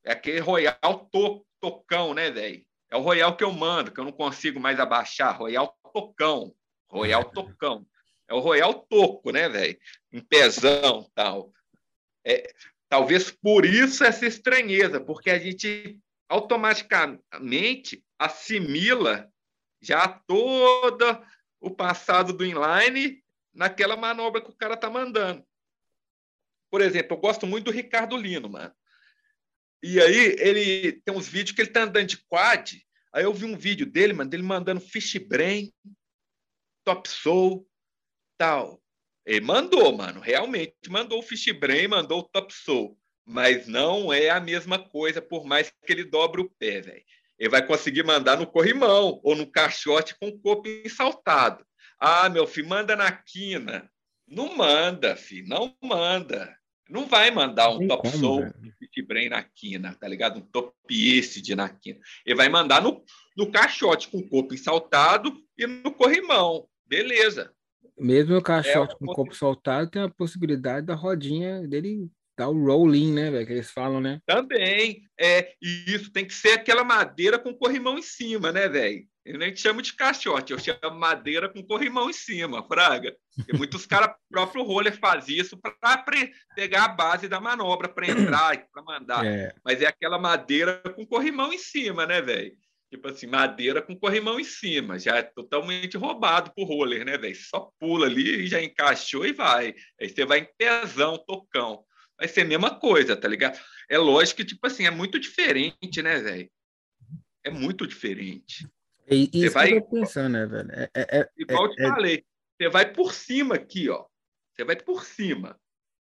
É aquele Royal to, tocão, né, velho? É o Royal que eu mando, que eu não consigo mais abaixar. Royal Tocão. Royal Tocão. É o Royal Toco, né, velho? Em pezão tal. É, talvez por isso essa estranheza, porque a gente automaticamente assimila já todo o passado do inline naquela manobra que o cara tá mandando. Por exemplo, eu gosto muito do Ricardo Lino, mano. E aí ele tem uns vídeos que ele tá andando de quad. Aí eu vi um vídeo dele, mano, dele mandando fish brain, top soul, tal. Ele mandou, mano, realmente mandou o fish brain, mandou o top soul, mas não é a mesma coisa por mais que ele dobre o pé, velho. Ele vai conseguir mandar no corrimão ou no caixote com o corpo ensaltado. Ah, meu filho, manda na quina. Não manda, filho, não manda. Não vai mandar um Tem top como, soul velho. Fit Brain na quina, tá ligado? Um top acid na quina. Ele vai mandar no, no caixote com o corpo ensaltado e no corrimão. Beleza. Mesmo o caixote É, com o corpo soltado, tem a possibilidade da rodinha dele dar o rolling, né, velho? Que eles falam, né? Também. É, e isso tem que ser aquela madeira com corrimão em cima, né, velho? Eu nem chamo de caixote, eu chamo madeira com corrimão em cima, fraga. E muitos caras, próprio roller faz isso para pegar a base da manobra, para entrar, para mandar. É, mas é aquela madeira com corrimão em cima, né, velho? Tipo assim, madeira com corrimão em cima. Já é totalmente roubado pro roller, né, velho? Só pula ali e já encaixou e vai. Aí você vai em pezão, tocão. Vai ser a mesma coisa, tá ligado? É lógico que, tipo assim, é muito diferente, né, velho? É muito diferente. E isso que vai- eu tô pensando, né, velho? É, é, é- Igual eu te é- falei, você vai por cima aqui, ó. Você vai por cima.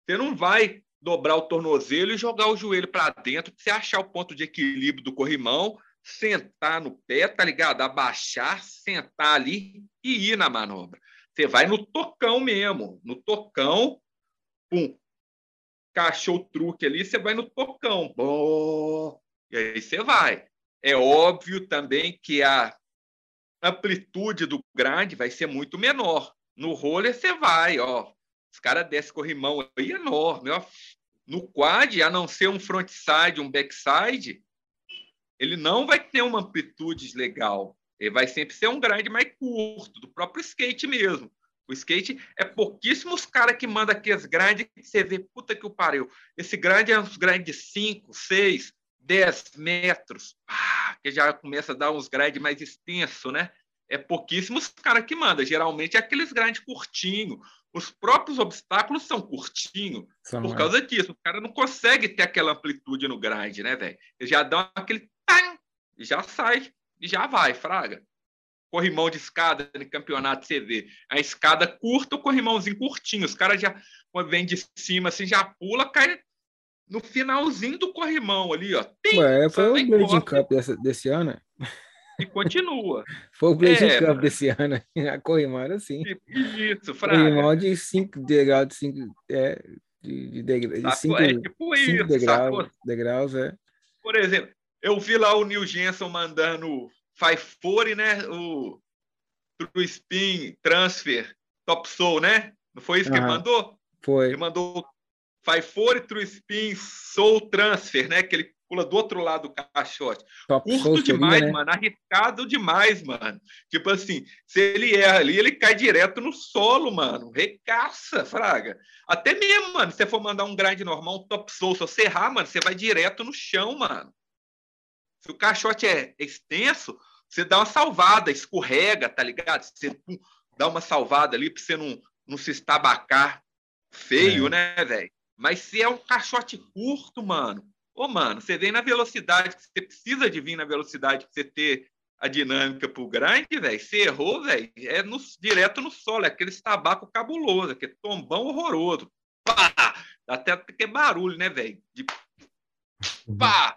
Você não vai dobrar o tornozelo e jogar o joelho para dentro para você achar o ponto de equilíbrio do corrimão, sentar no pé, tá ligado? Abaixar, sentar ali e ir na manobra. Você vai no tocão mesmo, no tocão, pum. Cachou o truque ali, você vai no tocão. Bom, e aí você vai. É óbvio também que a amplitude do grande vai ser muito menor. No roller você vai, ó. Os caras descem corrimão aí enorme, ó. No quad, a não ser um frontside, um backside, ele não vai ter uma amplitude legal. Ele vai sempre ser um grande mais curto, do próprio skate mesmo. O skate é pouquíssimos caras que mandam aqueles grandes que você vê, puta que o pariu. Esse grande é uns grandes de 5, 6, 10 metros. Ah, que já começa a dar uns grades mais extensos, né? É pouquíssimos caras que mandam. Geralmente é aqueles grandes curtinhos, os próprios obstáculos são curtinhos são por causa disso. O cara não consegue ter aquela amplitude no grind, né, velho? Ele já dá aquele e já sai, e já vai, fraga. Corrimão de escada no campeonato você vê. A escada curta, o corrimãozinho curtinho. Os caras já, vem de cima, assim, já pula, cai no finalzinho do corrimão ali, ó. Tim, Ué, foi o Blade Cup desse, desse ano. E continua. foi o Blade é, Cup desse ano. A corrimão era assim. Isso, fraga. Corrimão de 5 degraus, de 5 é, de, de, de, de cinco, é tipo isso, degraus, degraus, é. Por exemplo, eu vi lá o Neil Jensen mandando 540, né? O True Spin Transfer Top Soul, né? Não foi isso que ele mandou? Foi. Ele mandou 540 True Spin Soul Transfer, né? Que ele pula do outro lado do caixote. Top Curto demais, seria, né? mano. Arriscado demais, mano. Tipo assim, se ele erra ali, ele cai direto no solo, mano. Recaça, fraga. Até mesmo, mano, se você for mandar um grind normal, um top soul, se você errar, mano, você vai direto no chão, mano. Se o caixote é extenso, você dá uma salvada, escorrega, tá ligado? Você pum, dá uma salvada ali para você não, não se estabacar feio, é. né, velho? Mas se é um caixote curto, mano, ô, mano, você vem na velocidade que você precisa de vir na velocidade para você ter a dinâmica pro grande, velho. Você errou, velho, é no, direto no solo, é aquele tabaco cabuloso, aquele tombão horroroso. Pá! Dá até que barulho, né, velho? De pá!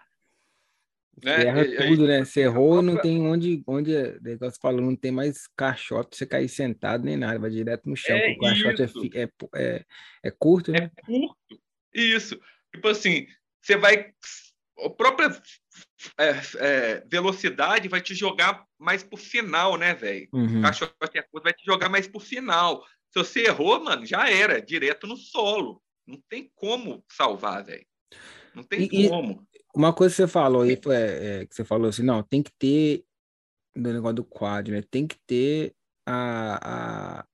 Né? Erra e, tudo, né? Você errou, não tem onde, onde é, negócio falou, não tem mais caixote pra você cair sentado nem nada, vai direto no chão. É o caixote é, é, é, é, curto, né? É curto, isso. Tipo assim, você vai. A própria é, é, velocidade vai te jogar mais pro final, né, velho? Uhum. O caixote é curto, vai te jogar mais pro final. Se você errou, mano, já era, direto no solo. Não tem como salvar, velho. Não tem e, como. Uma coisa que você falou aí, foi, é, que você falou assim, não, tem que ter, no negócio do quad, né? Tem que ter a, a,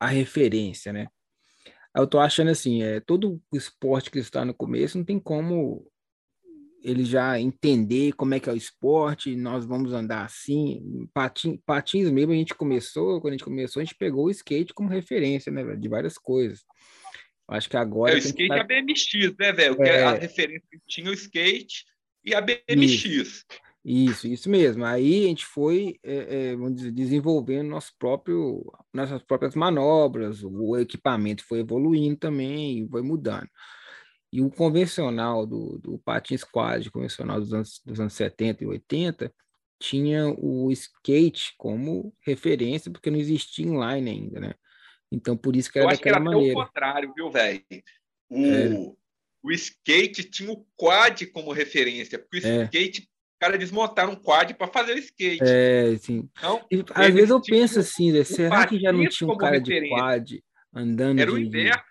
a referência, né? Eu tô achando assim, é, todo esporte que está no começo, não tem como ele já entender como é que é o esporte, nós vamos andar assim, patins, patins mesmo, a gente começou, quando a gente começou, a gente pegou o skate como referência, né, de várias coisas. Acho que agora. É o skate e a BMX, né, velho? É... A referência tinha o skate e a BMX. Isso, isso, isso mesmo. Aí a gente foi, é, é, vamos dizer, desenvolvendo nosso próprio, nossas próprias manobras, o equipamento foi evoluindo também, foi mudando. E o convencional do, do patins quad, convencional dos anos, dos anos 70 e 80, tinha o skate como referência, porque não existia inline ainda, né? Então, por isso que era Eu acho que era maneira. o contrário, viu, velho? O, é. o skate tinha o quad como referência, porque o é. skate, cara desmontaram um quad para fazer o skate. É, sim. Então, e, às vezes eu penso assim, né? será que já não tinha um cara referência. de quad andando Era de... o inverso.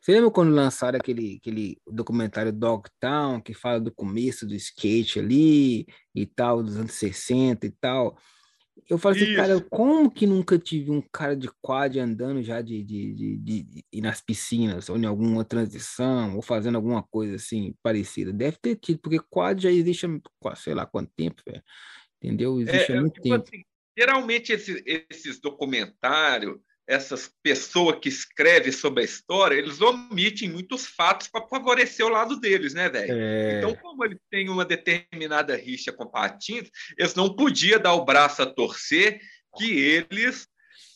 Você lembra quando lançaram aquele, aquele documentário Dogtown, que fala do começo do skate ali e tal, dos anos 60 e tal? Eu falei assim, cara, como que nunca tive um cara de quad andando já de, de, de, de, de nas piscinas, ou em alguma transição, ou fazendo alguma coisa assim parecida? Deve ter tido, porque quad já existe há sei lá quanto tempo, velho. Entendeu? Existe é, há muito tipo tempo. Assim, geralmente esses, esses documentários essas pessoas que escrevem sobre a história, eles omitem muitos fatos para favorecer o lado deles, né, velho? É... Então, como eles têm uma determinada rixa com patins, eles não podiam dar o braço a torcer que eles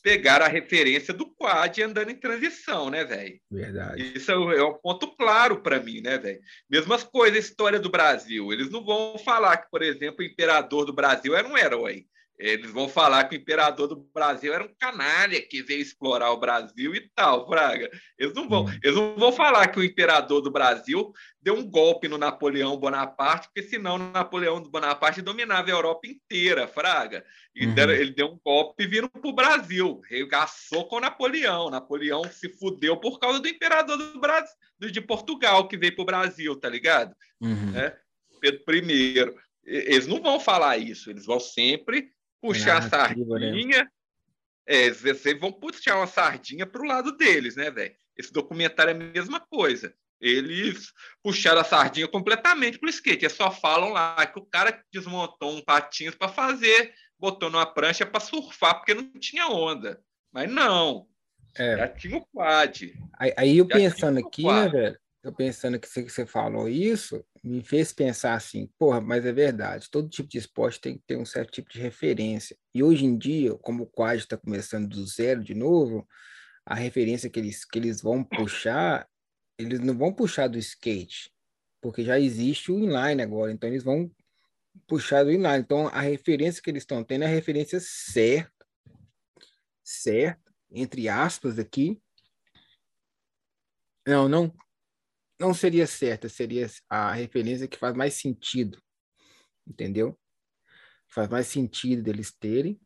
pegaram a referência do quad andando em transição, né, velho? Verdade. Isso é um ponto claro para mim, né, velho? Mesmas coisas, história do Brasil. Eles não vão falar que, por exemplo, o imperador do Brasil era um herói. Eles vão falar que o imperador do Brasil era um canalha que veio explorar o Brasil e tal, Fraga. Eles não vão, hum. eles não vão falar que o imperador do Brasil deu um golpe no Napoleão Bonaparte, porque senão Napoleão Bonaparte dominava a Europa inteira, Fraga. E uhum. ele deu um golpe vindo para o Brasil, regaçou com Napoleão. Napoleão se fudeu por causa do imperador do Brasil, de Portugal, que veio para o Brasil, tá ligado? Uhum. É, Pedro I. Eles não vão falar isso, eles vão sempre puxar a né? sardinha. Né? É, vocês vão puxar uma sardinha para o lado deles, né, velho? Esse documentário é a mesma coisa. Eles puxaram a sardinha completamente para o skate. Eles só falam lá que o cara desmontou um patins para fazer, botou numa prancha para surfar, porque não tinha onda. Mas não. É. Já tinha o quad. Aí, aí eu pensando aqui, né, velho? Eu pensando que você, que você falou isso, me fez pensar assim, porra, mas é verdade, todo tipo de esporte tem que ter um certo tipo de referência. E hoje em dia, como o quad está começando do zero de novo, a referência que eles, que eles vão puxar, eles não vão puxar do skate, porque já existe o inline agora, então eles vão puxar do inline. Então a referência que eles estão tendo é a referência certa, certa, entre aspas aqui. Não, não, não seria certa, seria a referência que faz mais sentido, entendeu? Faz mais sentido deles terem,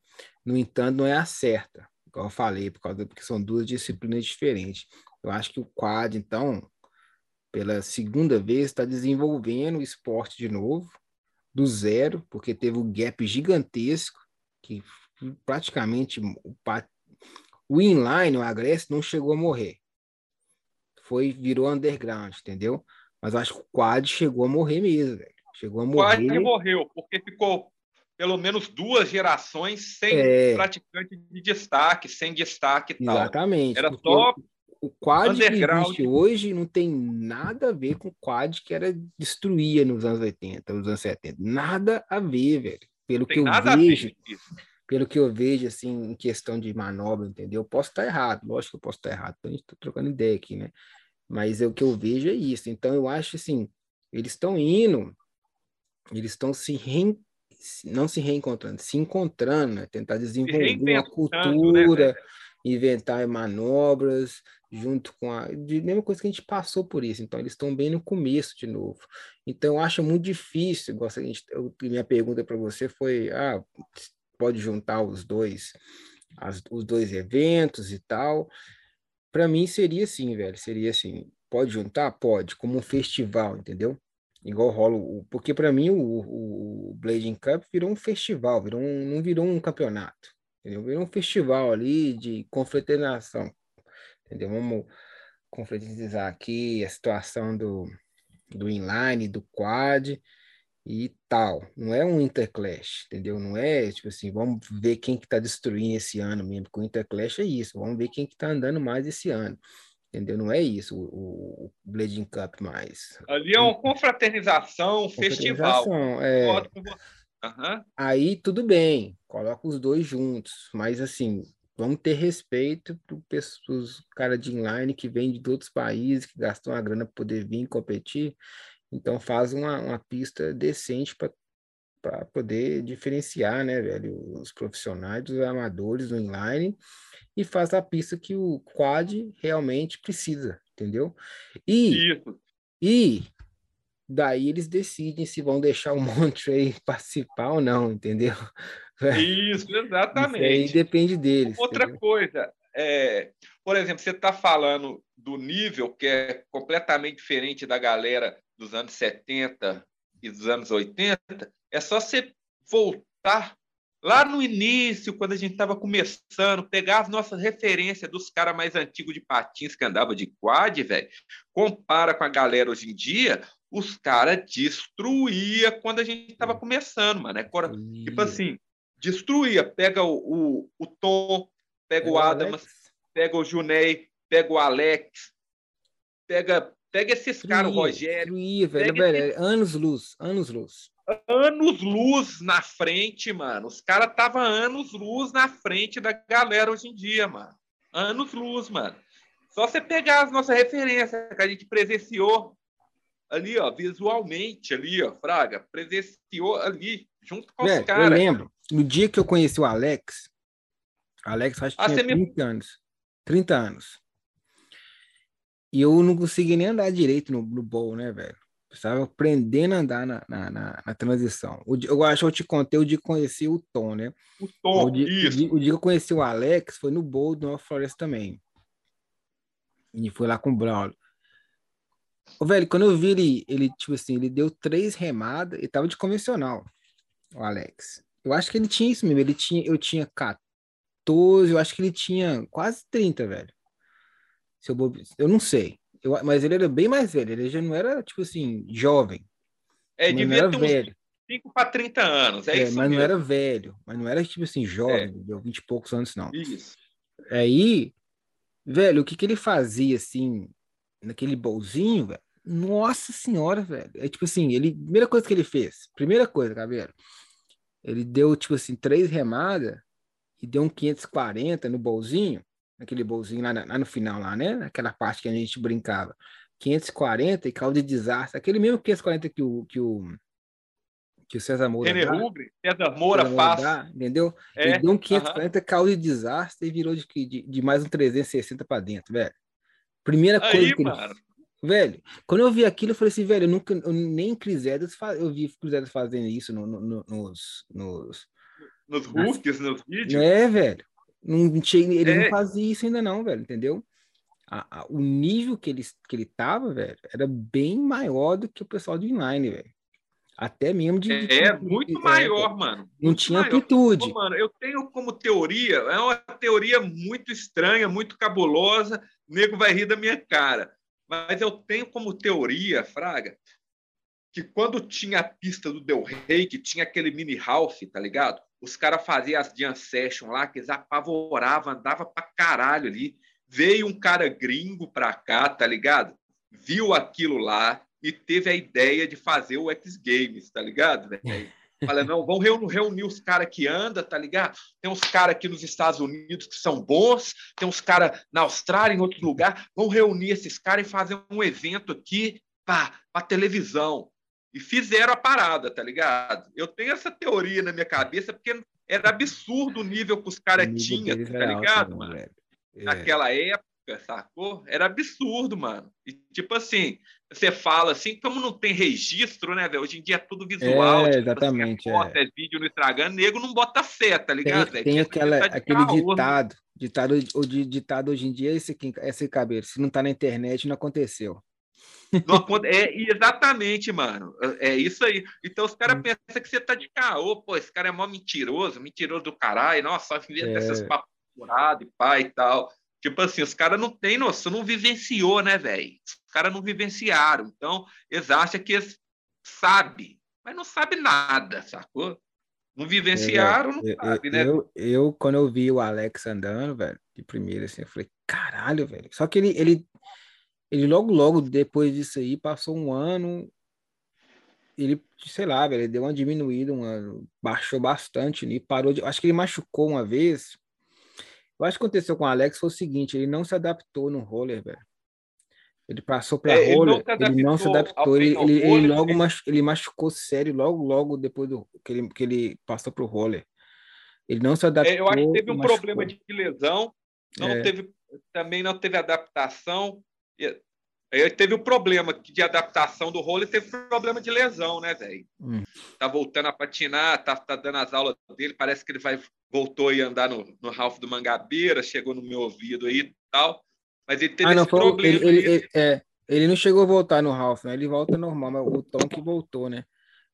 no entanto, não é a certa, igual eu falei, por causa porque são duas disciplinas diferentes. Eu acho que o quad, então, pela segunda vez, está desenvolvendo o esporte de novo, do zero, porque teve um gap gigantesco, que praticamente o, o inline, o agreste, não chegou a morrer. Foi, virou underground, entendeu? Mas acho que o quad chegou a morrer mesmo, velho. Chegou a morrer. O quad morreu, porque ficou pelo menos duas gerações sem é... praticante de destaque, sem destaque e tal. Exatamente. Era só o quad que existe hoje não tem nada a ver com o quad que era destruía nos anos 80, nos anos 70. Nada a ver, velho. Pelo que eu vejo, pelo que eu vejo, assim, em questão de manobra, entendeu? Eu posso estar errado, lógico que eu posso estar errado, então a gente está trocando ideia aqui, né? Mas é, o que eu vejo é isso. Então eu acho assim, eles estão indo, eles estão se não se reencontrando, se encontrando, né? tentar desenvolver uma né, cultura, né, inventar manobras, junto com a. De mesma coisa que a gente passou por isso. Então, eles estão bem no começo de novo. Então, eu acho muito difícil. Igual a gente, eu, minha pergunta para você foi: ah, pode juntar os dois, as, os dois eventos e tal. Para mim, seria assim, velho. Seria assim: pode juntar? Pode, como um festival, entendeu? Igual rola o. Porque para mim, o, o Blading Cup virou um festival, virou um, não virou um campeonato. Entendeu? Virou um festival ali de confraternização entendeu? Vamos concretizar aqui a situação do, do inline, do quad e tal. Não é um interclash, entendeu? Não é tipo assim, vamos ver quem que tá destruindo esse ano mesmo, porque o interclash é isso, vamos ver quem que tá andando mais esse ano. Entendeu? Não é isso o, o Blading Cup mais. Ali é uma confraternização, um festival. É... Uhum. Aí tudo bem, coloca os dois juntos, mas assim, vamos ter respeito para os caras de inline que vêm de outros países, que gastam a grana para poder vir competir. Então faz uma, uma pista decente para poder diferenciar, né, velho, os profissionais dos amadores do inline e faz a pista que o quad realmente precisa, entendeu? E, Isso. e daí eles decidem se vão deixar o Montrey participar ou não, entendeu? Isso, exatamente. Isso aí depende deles. Outra entendeu? coisa, é, por exemplo, você está falando do nível que é completamente diferente da galera dos anos 70 e dos anos 80, é só você voltar lá no início, quando a gente estava começando, pegar as nossas referências dos caras mais antigos de patins que andava de quad, velho, compara com a galera hoje em dia, os caras destruía quando a gente estava começando, mano. É, tipo assim, destruía. Pega o, o, o Tom, pega é o Adams, pega o Junei, pega o Alex, pega, pega esses caras, o Rogério. Velho, velho, esse... anos luz, anos luz. Anos luz na frente, mano. Os caras estavam anos luz na frente da galera hoje em dia, mano. Anos luz, mano. Só você pegar as nossas referências que a gente presenciou ali, ó, visualmente, ali, ó, Fraga, presenciou ali, junto com Velho, os caras. Eu lembro, no dia que eu conheci o Alex, Alex acho que ah, tinha 30 me... anos. 30 anos. E eu não consegui nem andar direito no Blue Bowl, né, velho? Estava aprendendo a andar na, na, na, na transição. O, eu acho que eu te contei o dia que conheci o Tom, né? O Tom, o dia, isso. O dia, o dia que eu conheci o Alex foi no Bowl do Nova Floresta também. E foi lá com o Braulio. O velho, quando eu vi ele, ele, tipo assim, ele deu três remadas e tava de convencional, o Alex. Eu acho que ele tinha isso mesmo. Ele tinha, eu tinha 14, eu acho que ele tinha quase 30, velho. Se eu, eu não sei. Eu, mas ele era bem mais velho. Ele já não era, tipo assim, jovem. É, devia ter velho. uns 5 para 30 anos. É, é isso mas mesmo. não era velho. Mas não era, tipo assim, jovem, é. deu 20 e poucos anos, não. Isso. Aí, Velho, o que que ele fazia, assim, naquele bolzinho, velho? Nossa senhora, velho. É tipo assim, ele. Primeira coisa que ele fez. Primeira coisa, cabelo. Ele deu, tipo assim, três remadas e deu um 540 no bolzinho. Naquele bolzinho lá, lá no final, lá, né? Naquela parte que a gente brincava. 540 e causa de desastre. Aquele mesmo 540 que o, que o, que o César Moura. René César Moura César faz. Dá, entendeu? É, Ele deu um 540 uh -huh. causa de desastre e virou de, de, de mais um 360 para dentro, velho. Primeira Aí, coisa que ele. Velho, quando eu vi aquilo, eu falei assim, velho, eu nunca, eu, nem faz, eu vi Crisedas fazendo isso no, no, no, nos, nos. Nos hooks, nos vídeos. É, velho. Não tinha, ele é. não fazia isso ainda, não, velho, entendeu? A, a, o nível que ele, que ele tava, velho, era bem maior do que o pessoal do inline, velho. Até mesmo de. de é, muito de, maior, é, mano. Não tinha maior. amplitude. Pô, mano, eu tenho como teoria, é uma teoria muito estranha, muito cabulosa. O nego vai rir da minha cara. Mas eu tenho como teoria, Fraga, que quando tinha a pista do Del Rey, que tinha aquele mini Ralph, tá ligado? Os caras faziam as jam session lá, que eles apavoravam, andava pra caralho ali. Veio um cara gringo pra cá, tá ligado? Viu aquilo lá e teve a ideia de fazer o X Games, tá ligado, velho? Fala, não, vamos reunir os caras que andam, tá ligado? Tem uns caras aqui nos Estados Unidos que são bons, tem uns caras na Austrália, em outro lugar. Vamos reunir esses caras e fazer um evento aqui para televisão. E fizeram a parada, tá ligado? Eu tenho essa teoria na minha cabeça, porque era absurdo o nível que os caras tinham, tá ligado, alto, mano? É. Naquela época, sacou? Era absurdo, mano. E tipo assim, você fala assim, como não tem registro, né, velho? Hoje em dia é tudo visual. É, tipo, exatamente. Assim, é. é vídeo no Instagram, nego não bota fé, tá ligado, Tem, tem aquela, aquele ditado, ditado, o ditado hoje em dia é esse, aqui, esse cabelo. Se não tá na internet, não aconteceu. É exatamente, mano. É isso aí. Então os caras hum. pensam que você tá de caô, pô, esse cara é mó mentiroso, mentiroso do caralho, nossa, só inventa é. essas papos e pai e tal. Tipo assim, os caras não têm noção, não vivenciou, né, velho? Os caras não vivenciaram. Então, eles acham que eles sabem, mas não sabem nada, sacou? Não vivenciaram, não eu, sabe, né? Eu, eu, quando eu vi o Alex andando, velho, de primeira, assim, eu falei, caralho, velho. Só que ele, ele, ele logo, logo, depois disso aí, passou um ano, ele, sei lá, velho, ele deu uma diminuída, uma, baixou bastante, e parou de, acho que ele machucou uma vez, eu acho que aconteceu com o Alex foi o seguinte, ele não se adaptou no roller, velho. Ele passou para é, roller, ele não se adaptou, ele, ele, ele, logo machu, ele machucou sério logo logo depois do que ele, que ele passou para o roller. Ele não se adaptou. É, eu acho que teve um machucou. problema de lesão, não é. teve também não teve adaptação. Ele teve o problema de adaptação do roller, teve problema de lesão, né, velho? Hum. Tá voltando a patinar, tá, tá dando as aulas dele, parece que ele vai voltou a andar no, no Ralph do Mangabeira, chegou no meu ouvido aí e tal. Mas ele teve ah, não, esse problema. Ele, ele, ele, é, ele não chegou a voltar no Ralph, né? Ele volta normal, mas o Tom que voltou, né?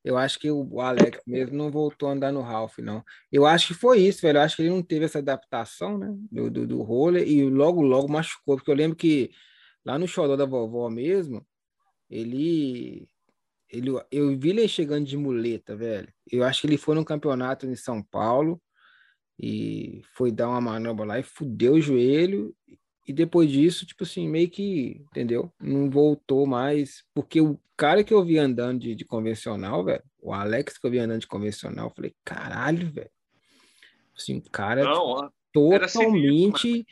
Eu acho que o Alex mesmo não voltou a andar no Ralph, não. Eu acho que foi isso, velho. Eu acho que ele não teve essa adaptação, né? Do, do, do roller e logo, logo machucou. Porque eu lembro que lá no xodó da vovó mesmo, ele ele, eu vi ele chegando de muleta, velho. Eu acho que ele foi no campeonato em São Paulo e foi dar uma manobra lá e fudeu o joelho. E depois disso, tipo assim, meio que, entendeu? Não voltou mais. Porque o cara que eu vi andando de, de convencional, velho, o Alex que eu vi andando de convencional, eu falei, caralho, velho. Assim, o cara Não, totalmente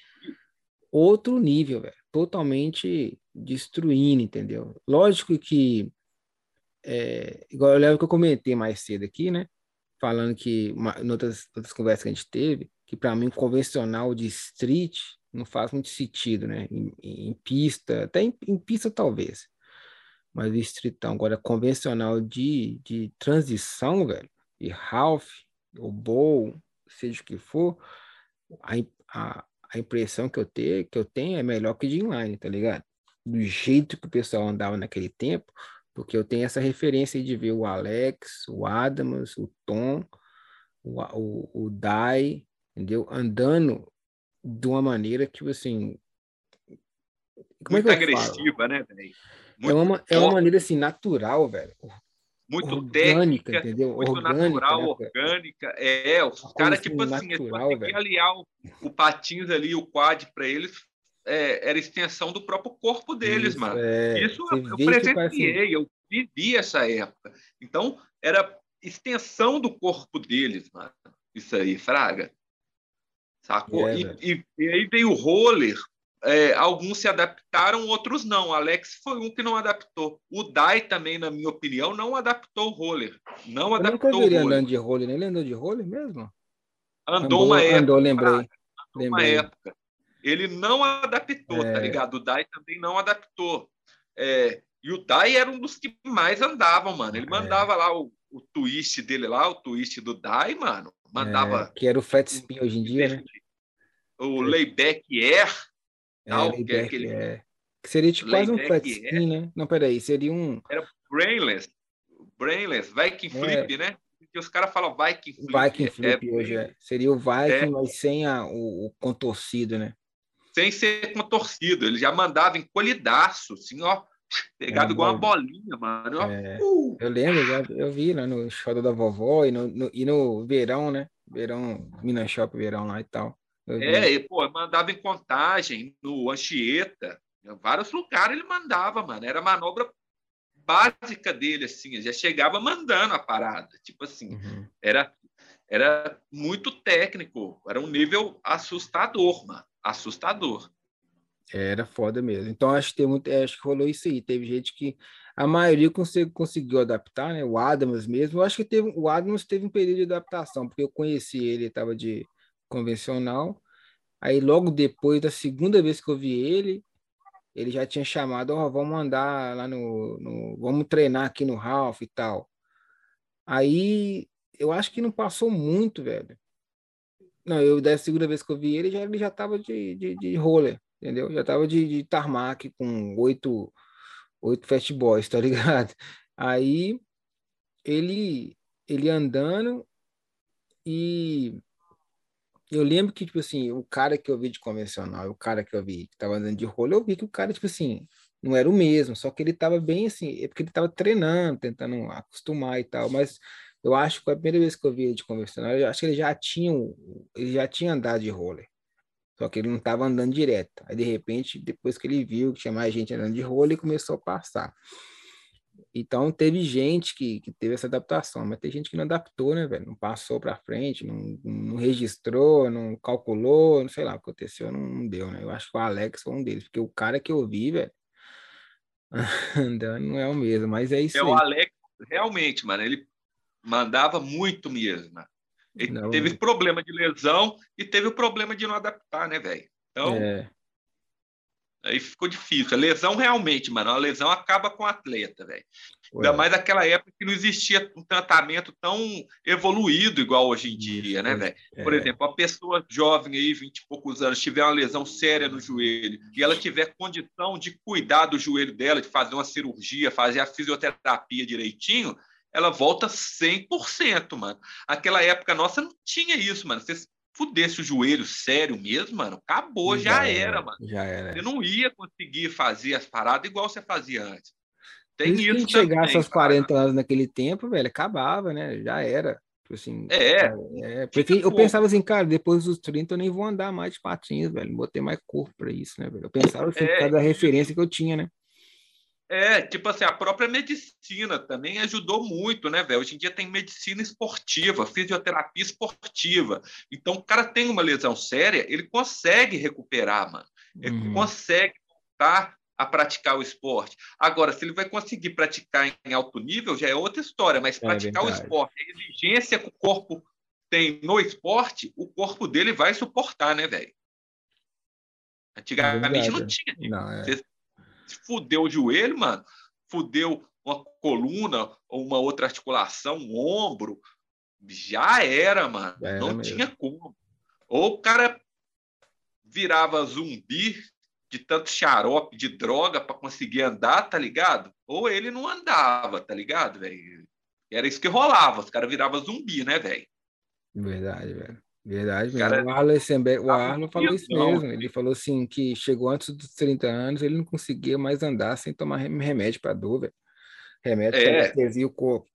outro nível, velho. Totalmente destruindo, entendeu? Lógico que, é, igual eu lembro que eu comentei mais cedo aqui, né? falando que, uma, em outras, outras conversas que a gente teve, que para mim o convencional de street não faz muito sentido, né? Em, em pista, até em, em, pista talvez, mas o streetão. Agora, convencional de, de transição, velho, e half, ou bowl, seja o que for, a, a, a impressão que eu, ter, que eu tenho é melhor que de inline, tá ligado? Do jeito que o pessoal andava naquele tempo, porque eu tenho essa referência de ver o Alex, o Adams, o Tom, o, o, o Dai, entendeu? Andando de uma maneira que, assim... Como é Muito é agressiva, né, velho? É uma, é uma maneira, assim, natural, velho. Muito orgânica, técnica, entendeu? Muito orgânica, natural, né, orgânica. É, os caras, tipo assim, natural, tem que aliar o, o patins ali, o quad para eles é, era extensão do próprio corpo deles, Isso, mano. é. Isso eu, eu presenciei, eu vivi essa época. Então, era extensão do corpo deles, mano. Isso aí, Fraga. Sacou? É, e, e- e aí veio o roller. É, alguns se adaptaram, outros não. Alex foi um que não adaptou. O Dai também, na minha opinião, não adaptou o roller. Não Eu nunca adaptou vi ele andando de roller, né? Ele andou de roller mesmo? Andou uma época. Andou, lembrei. uma lembrei. época. Ele não adaptou, É. tá ligado? O Dai também não adaptou. É, e o Dai era um dos que mais andavam, mano. Ele É. mandava lá o, o twist dele lá, o twist do Dai, mano. Mandava É, que era o flat spin hoje em dia, né? o layback air, É, que é layback, aquele é. Que seria tipo quase um flat spin, né? Não, peraí, seria um brainless, brainless, Viking É. flip, né? Que os caras falam Viking flip. Viking é- flip hoje, é. Seria o Viking, É. mas sem a, o, o contorcido, né? sem ser contorcido. Ele já mandava encolhidaço, assim, ó, pegado É, igual uma bolinha, mano. É. Uh, Eu lembro, já, eu vi lá no show da vovó e no, no- e no verão, né? Verão, Minas Shop, verão lá e tal. Vi. É, e, pô, mandava em contagem, no Anchieta, em vários lugares ele mandava, mano. Era a manobra básica dele, assim, ele já chegava mandando a parada. Tipo assim, Uhum. era, era muito técnico, era um nível assustador, mano. Assustador. Era foda mesmo. Então acho que tem muito, acho que rolou isso aí. Teve gente que a maioria consegui- conseguiu adaptar, né? O Adams mesmo. Eu acho que teve o Adams teve um período de adaptação, porque eu conheci ele, estava de convencional. Aí logo depois da segunda vez que eu vi ele, ele já tinha chamado, ó, vamos andar lá no, no- vamos treinar aqui no Ralph e tal. Aí eu acho que não passou muito, velho. Não, eu da segunda vez que eu vi ele, já, ele já tava de, de, de roller, entendeu? Já tava de, de tarmac com oito, oito fat boys, tá ligado? Aí ele, ele andando e eu lembro que, tipo assim, o cara que eu vi de convencional, o cara que eu vi que tava andando de roller, eu vi que o cara, tipo assim, não era o mesmo, só que ele tava bem assim, é porque ele tava treinando, tentando acostumar e tal, mas eu acho que a primeira vez que eu vi ele de convencional, eu acho que ele já tinha, ele já tinha andado de roller, só que ele não tava andando direto. Aí, de repente, depois que ele viu que tinha mais gente andando de roller, ele começou a passar. Então, teve gente que, que teve essa adaptação, mas tem gente que não adaptou, né, velho? Não passou para frente, não, não registrou, não calculou, não sei lá o que aconteceu, não, não deu, né? Eu acho que o Alex foi um deles, porque o cara que eu vi, velho, andando não é o mesmo, mas é isso É o aí. Alex, realmente, mano, ele mandava muito mesmo. mano. Ele Não. teve problema de lesão e teve o problema de não adaptar, né, velho? Então, É, aí ficou difícil. A lesão realmente, mano, a lesão acaba com o atleta, velho. Ainda mais naquela época que não existia um tratamento tão evoluído igual hoje em dia, né, velho? Por é, exemplo, uma pessoa jovem aí, 20 e poucos anos, tiver uma lesão séria no joelho e ela tiver condição de cuidar do joelho dela, de fazer uma cirurgia, fazer a fisioterapia direitinho, ela volta 100%, mano. Aquela época nossa não tinha isso, mano. Se fudesse o joelho sério mesmo, mano, acabou, já, era, mano. Já era. Você não ia conseguir fazer as paradas igual você fazia antes. Por Tem isso isso chegasse aos cara. 40 anos naquele tempo, velho, acabava, né? Já era. Tipo assim, É, é, porque eu pensava assim, cara, depois dos 30 eu nem vou andar mais de patins, velho. Não vou ter mais corpo pra isso, né, velho? Eu pensava assim, por É, causa da referência que eu tinha, né? É, tipo assim, a própria medicina também ajudou muito, né, velho? Hoje em dia tem medicina esportiva, fisioterapia esportiva. Então, o cara tem uma lesão séria, ele consegue recuperar, mano. Ele Uhum. consegue voltar a praticar o esporte. Agora, se ele vai conseguir praticar em alto nível, já é outra história, mas É praticar o verdade. esporte, a exigência que o corpo tem no esporte, o corpo dele vai suportar, né, velho? Antigamente não verdade. tinha. Não, é. Você fudeu o joelho, mano, fudeu uma coluna ou uma outra articulação, um ombro, já era, mano. Já era não mesmo. tinha como. Ou o cara virava zumbi de tanto xarope, de droga para conseguir andar, tá ligado? Ou ele não andava, tá ligado, velho? Era isso que rolava, os caras viravam zumbi, né, velho? Verdade, velho. Verdade. Cara, o Arlo, o Arlo falou isso mesmo. Ele falou assim que chegou antes dos 30 anos, ele não conseguia mais andar sem tomar rem- remédio para dor, velho. Remédio É. anestesia o corpo.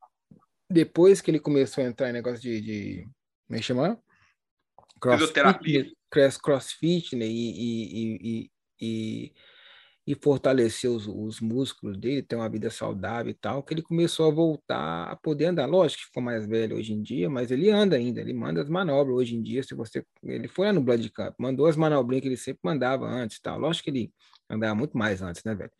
Depois que ele começou a entrar em negócio de, de como é que chama? Fisioterapia. Crossfit, cross- crossfit, né? E, e, e, e e, e fortalecer os, os músculos dele, ter uma vida saudável e tal, que ele começou a voltar a poder andar. Lógico que ficou mais velho hoje em dia, mas ele anda ainda, ele manda as manobras hoje em dia. Se você, ele foi lá no Blood Cup, mandou as manobrinhas que ele sempre mandava antes, tal. Lógico que ele andava muito mais antes, né, velho?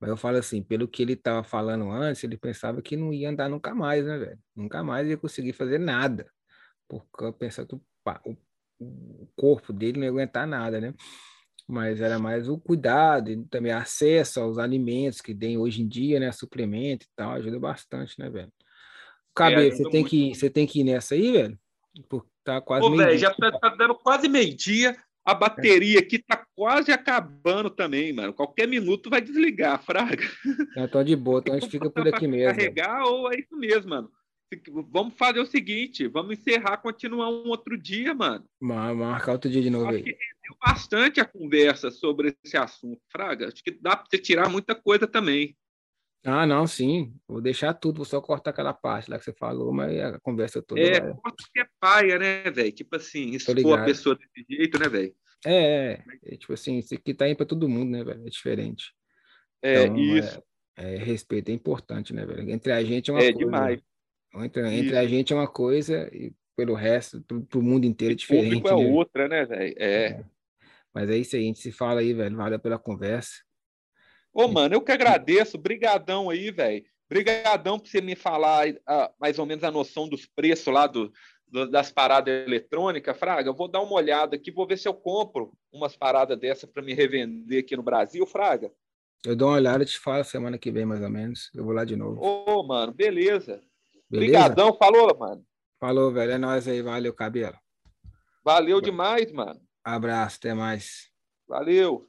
Mas eu falo assim, pelo que ele estava falando antes, ele pensava que não ia andar nunca mais, né, velho? Nunca mais ia conseguir fazer nada. Porque eu pensava que o, o corpo dele não ia aguentar nada, né? Mas era mais o cuidado e também acesso aos alimentos que tem hoje em dia, né? Suplemento e tal, ajuda bastante, né, velho? Cabe, é, você, tem que, você tem que ir nessa aí, velho? Porque tá quase Ô, velho, já tá, tá dando quase meio-dia. A bateria aqui tá quase acabando também, mano. Qualquer minuto vai desligar, fraga. Tô de boa, então a gente fica por aqui mesmo. Carregar ou é isso mesmo, mano. Vamos fazer o seguinte, vamos encerrar, continuar um outro dia, mano. Marcar outro dia de novo Acho aí. Que rendeu bastante a conversa sobre esse assunto, Fraga. Acho que dá para você tirar muita coisa também. Ah, não, sim. Vou deixar tudo, vou só cortar aquela parte lá que você falou, mas a conversa toda. É, vai... corta que é paia, né, velho? Tipo assim, expor a pessoa desse jeito, né, velho? É, é, é, tipo assim, isso aqui tá aí para todo mundo, né, velho? É diferente. É, então, isso. É, é, respeito é importante, né, velho? Entre a gente é uma é, coisa. É demais. Entre, entre a gente é uma coisa e pelo resto, pro, pro mundo inteiro é diferente. O público é né? outra, né, velho? É. é. Mas é isso aí, a gente se fala aí, velho. Valeu pela conversa. Ô, mano, eu que agradeço. Brigadão aí, velho. Brigadão por você me falar uh, mais ou menos a noção dos preços lá do, do, das paradas eletrônicas, Fraga. Eu vou dar uma olhada aqui, vou ver se eu compro umas paradas dessas para me revender aqui no Brasil, Fraga. Eu dou uma olhada e te falo semana que vem, mais ou menos. Eu vou lá de novo. Ô, mano, beleza. Obrigadão, falou, mano. Falou, velho. É nóis aí. Valeu, cabelo. Valeu demais, mano. Abraço, até mais. Valeu.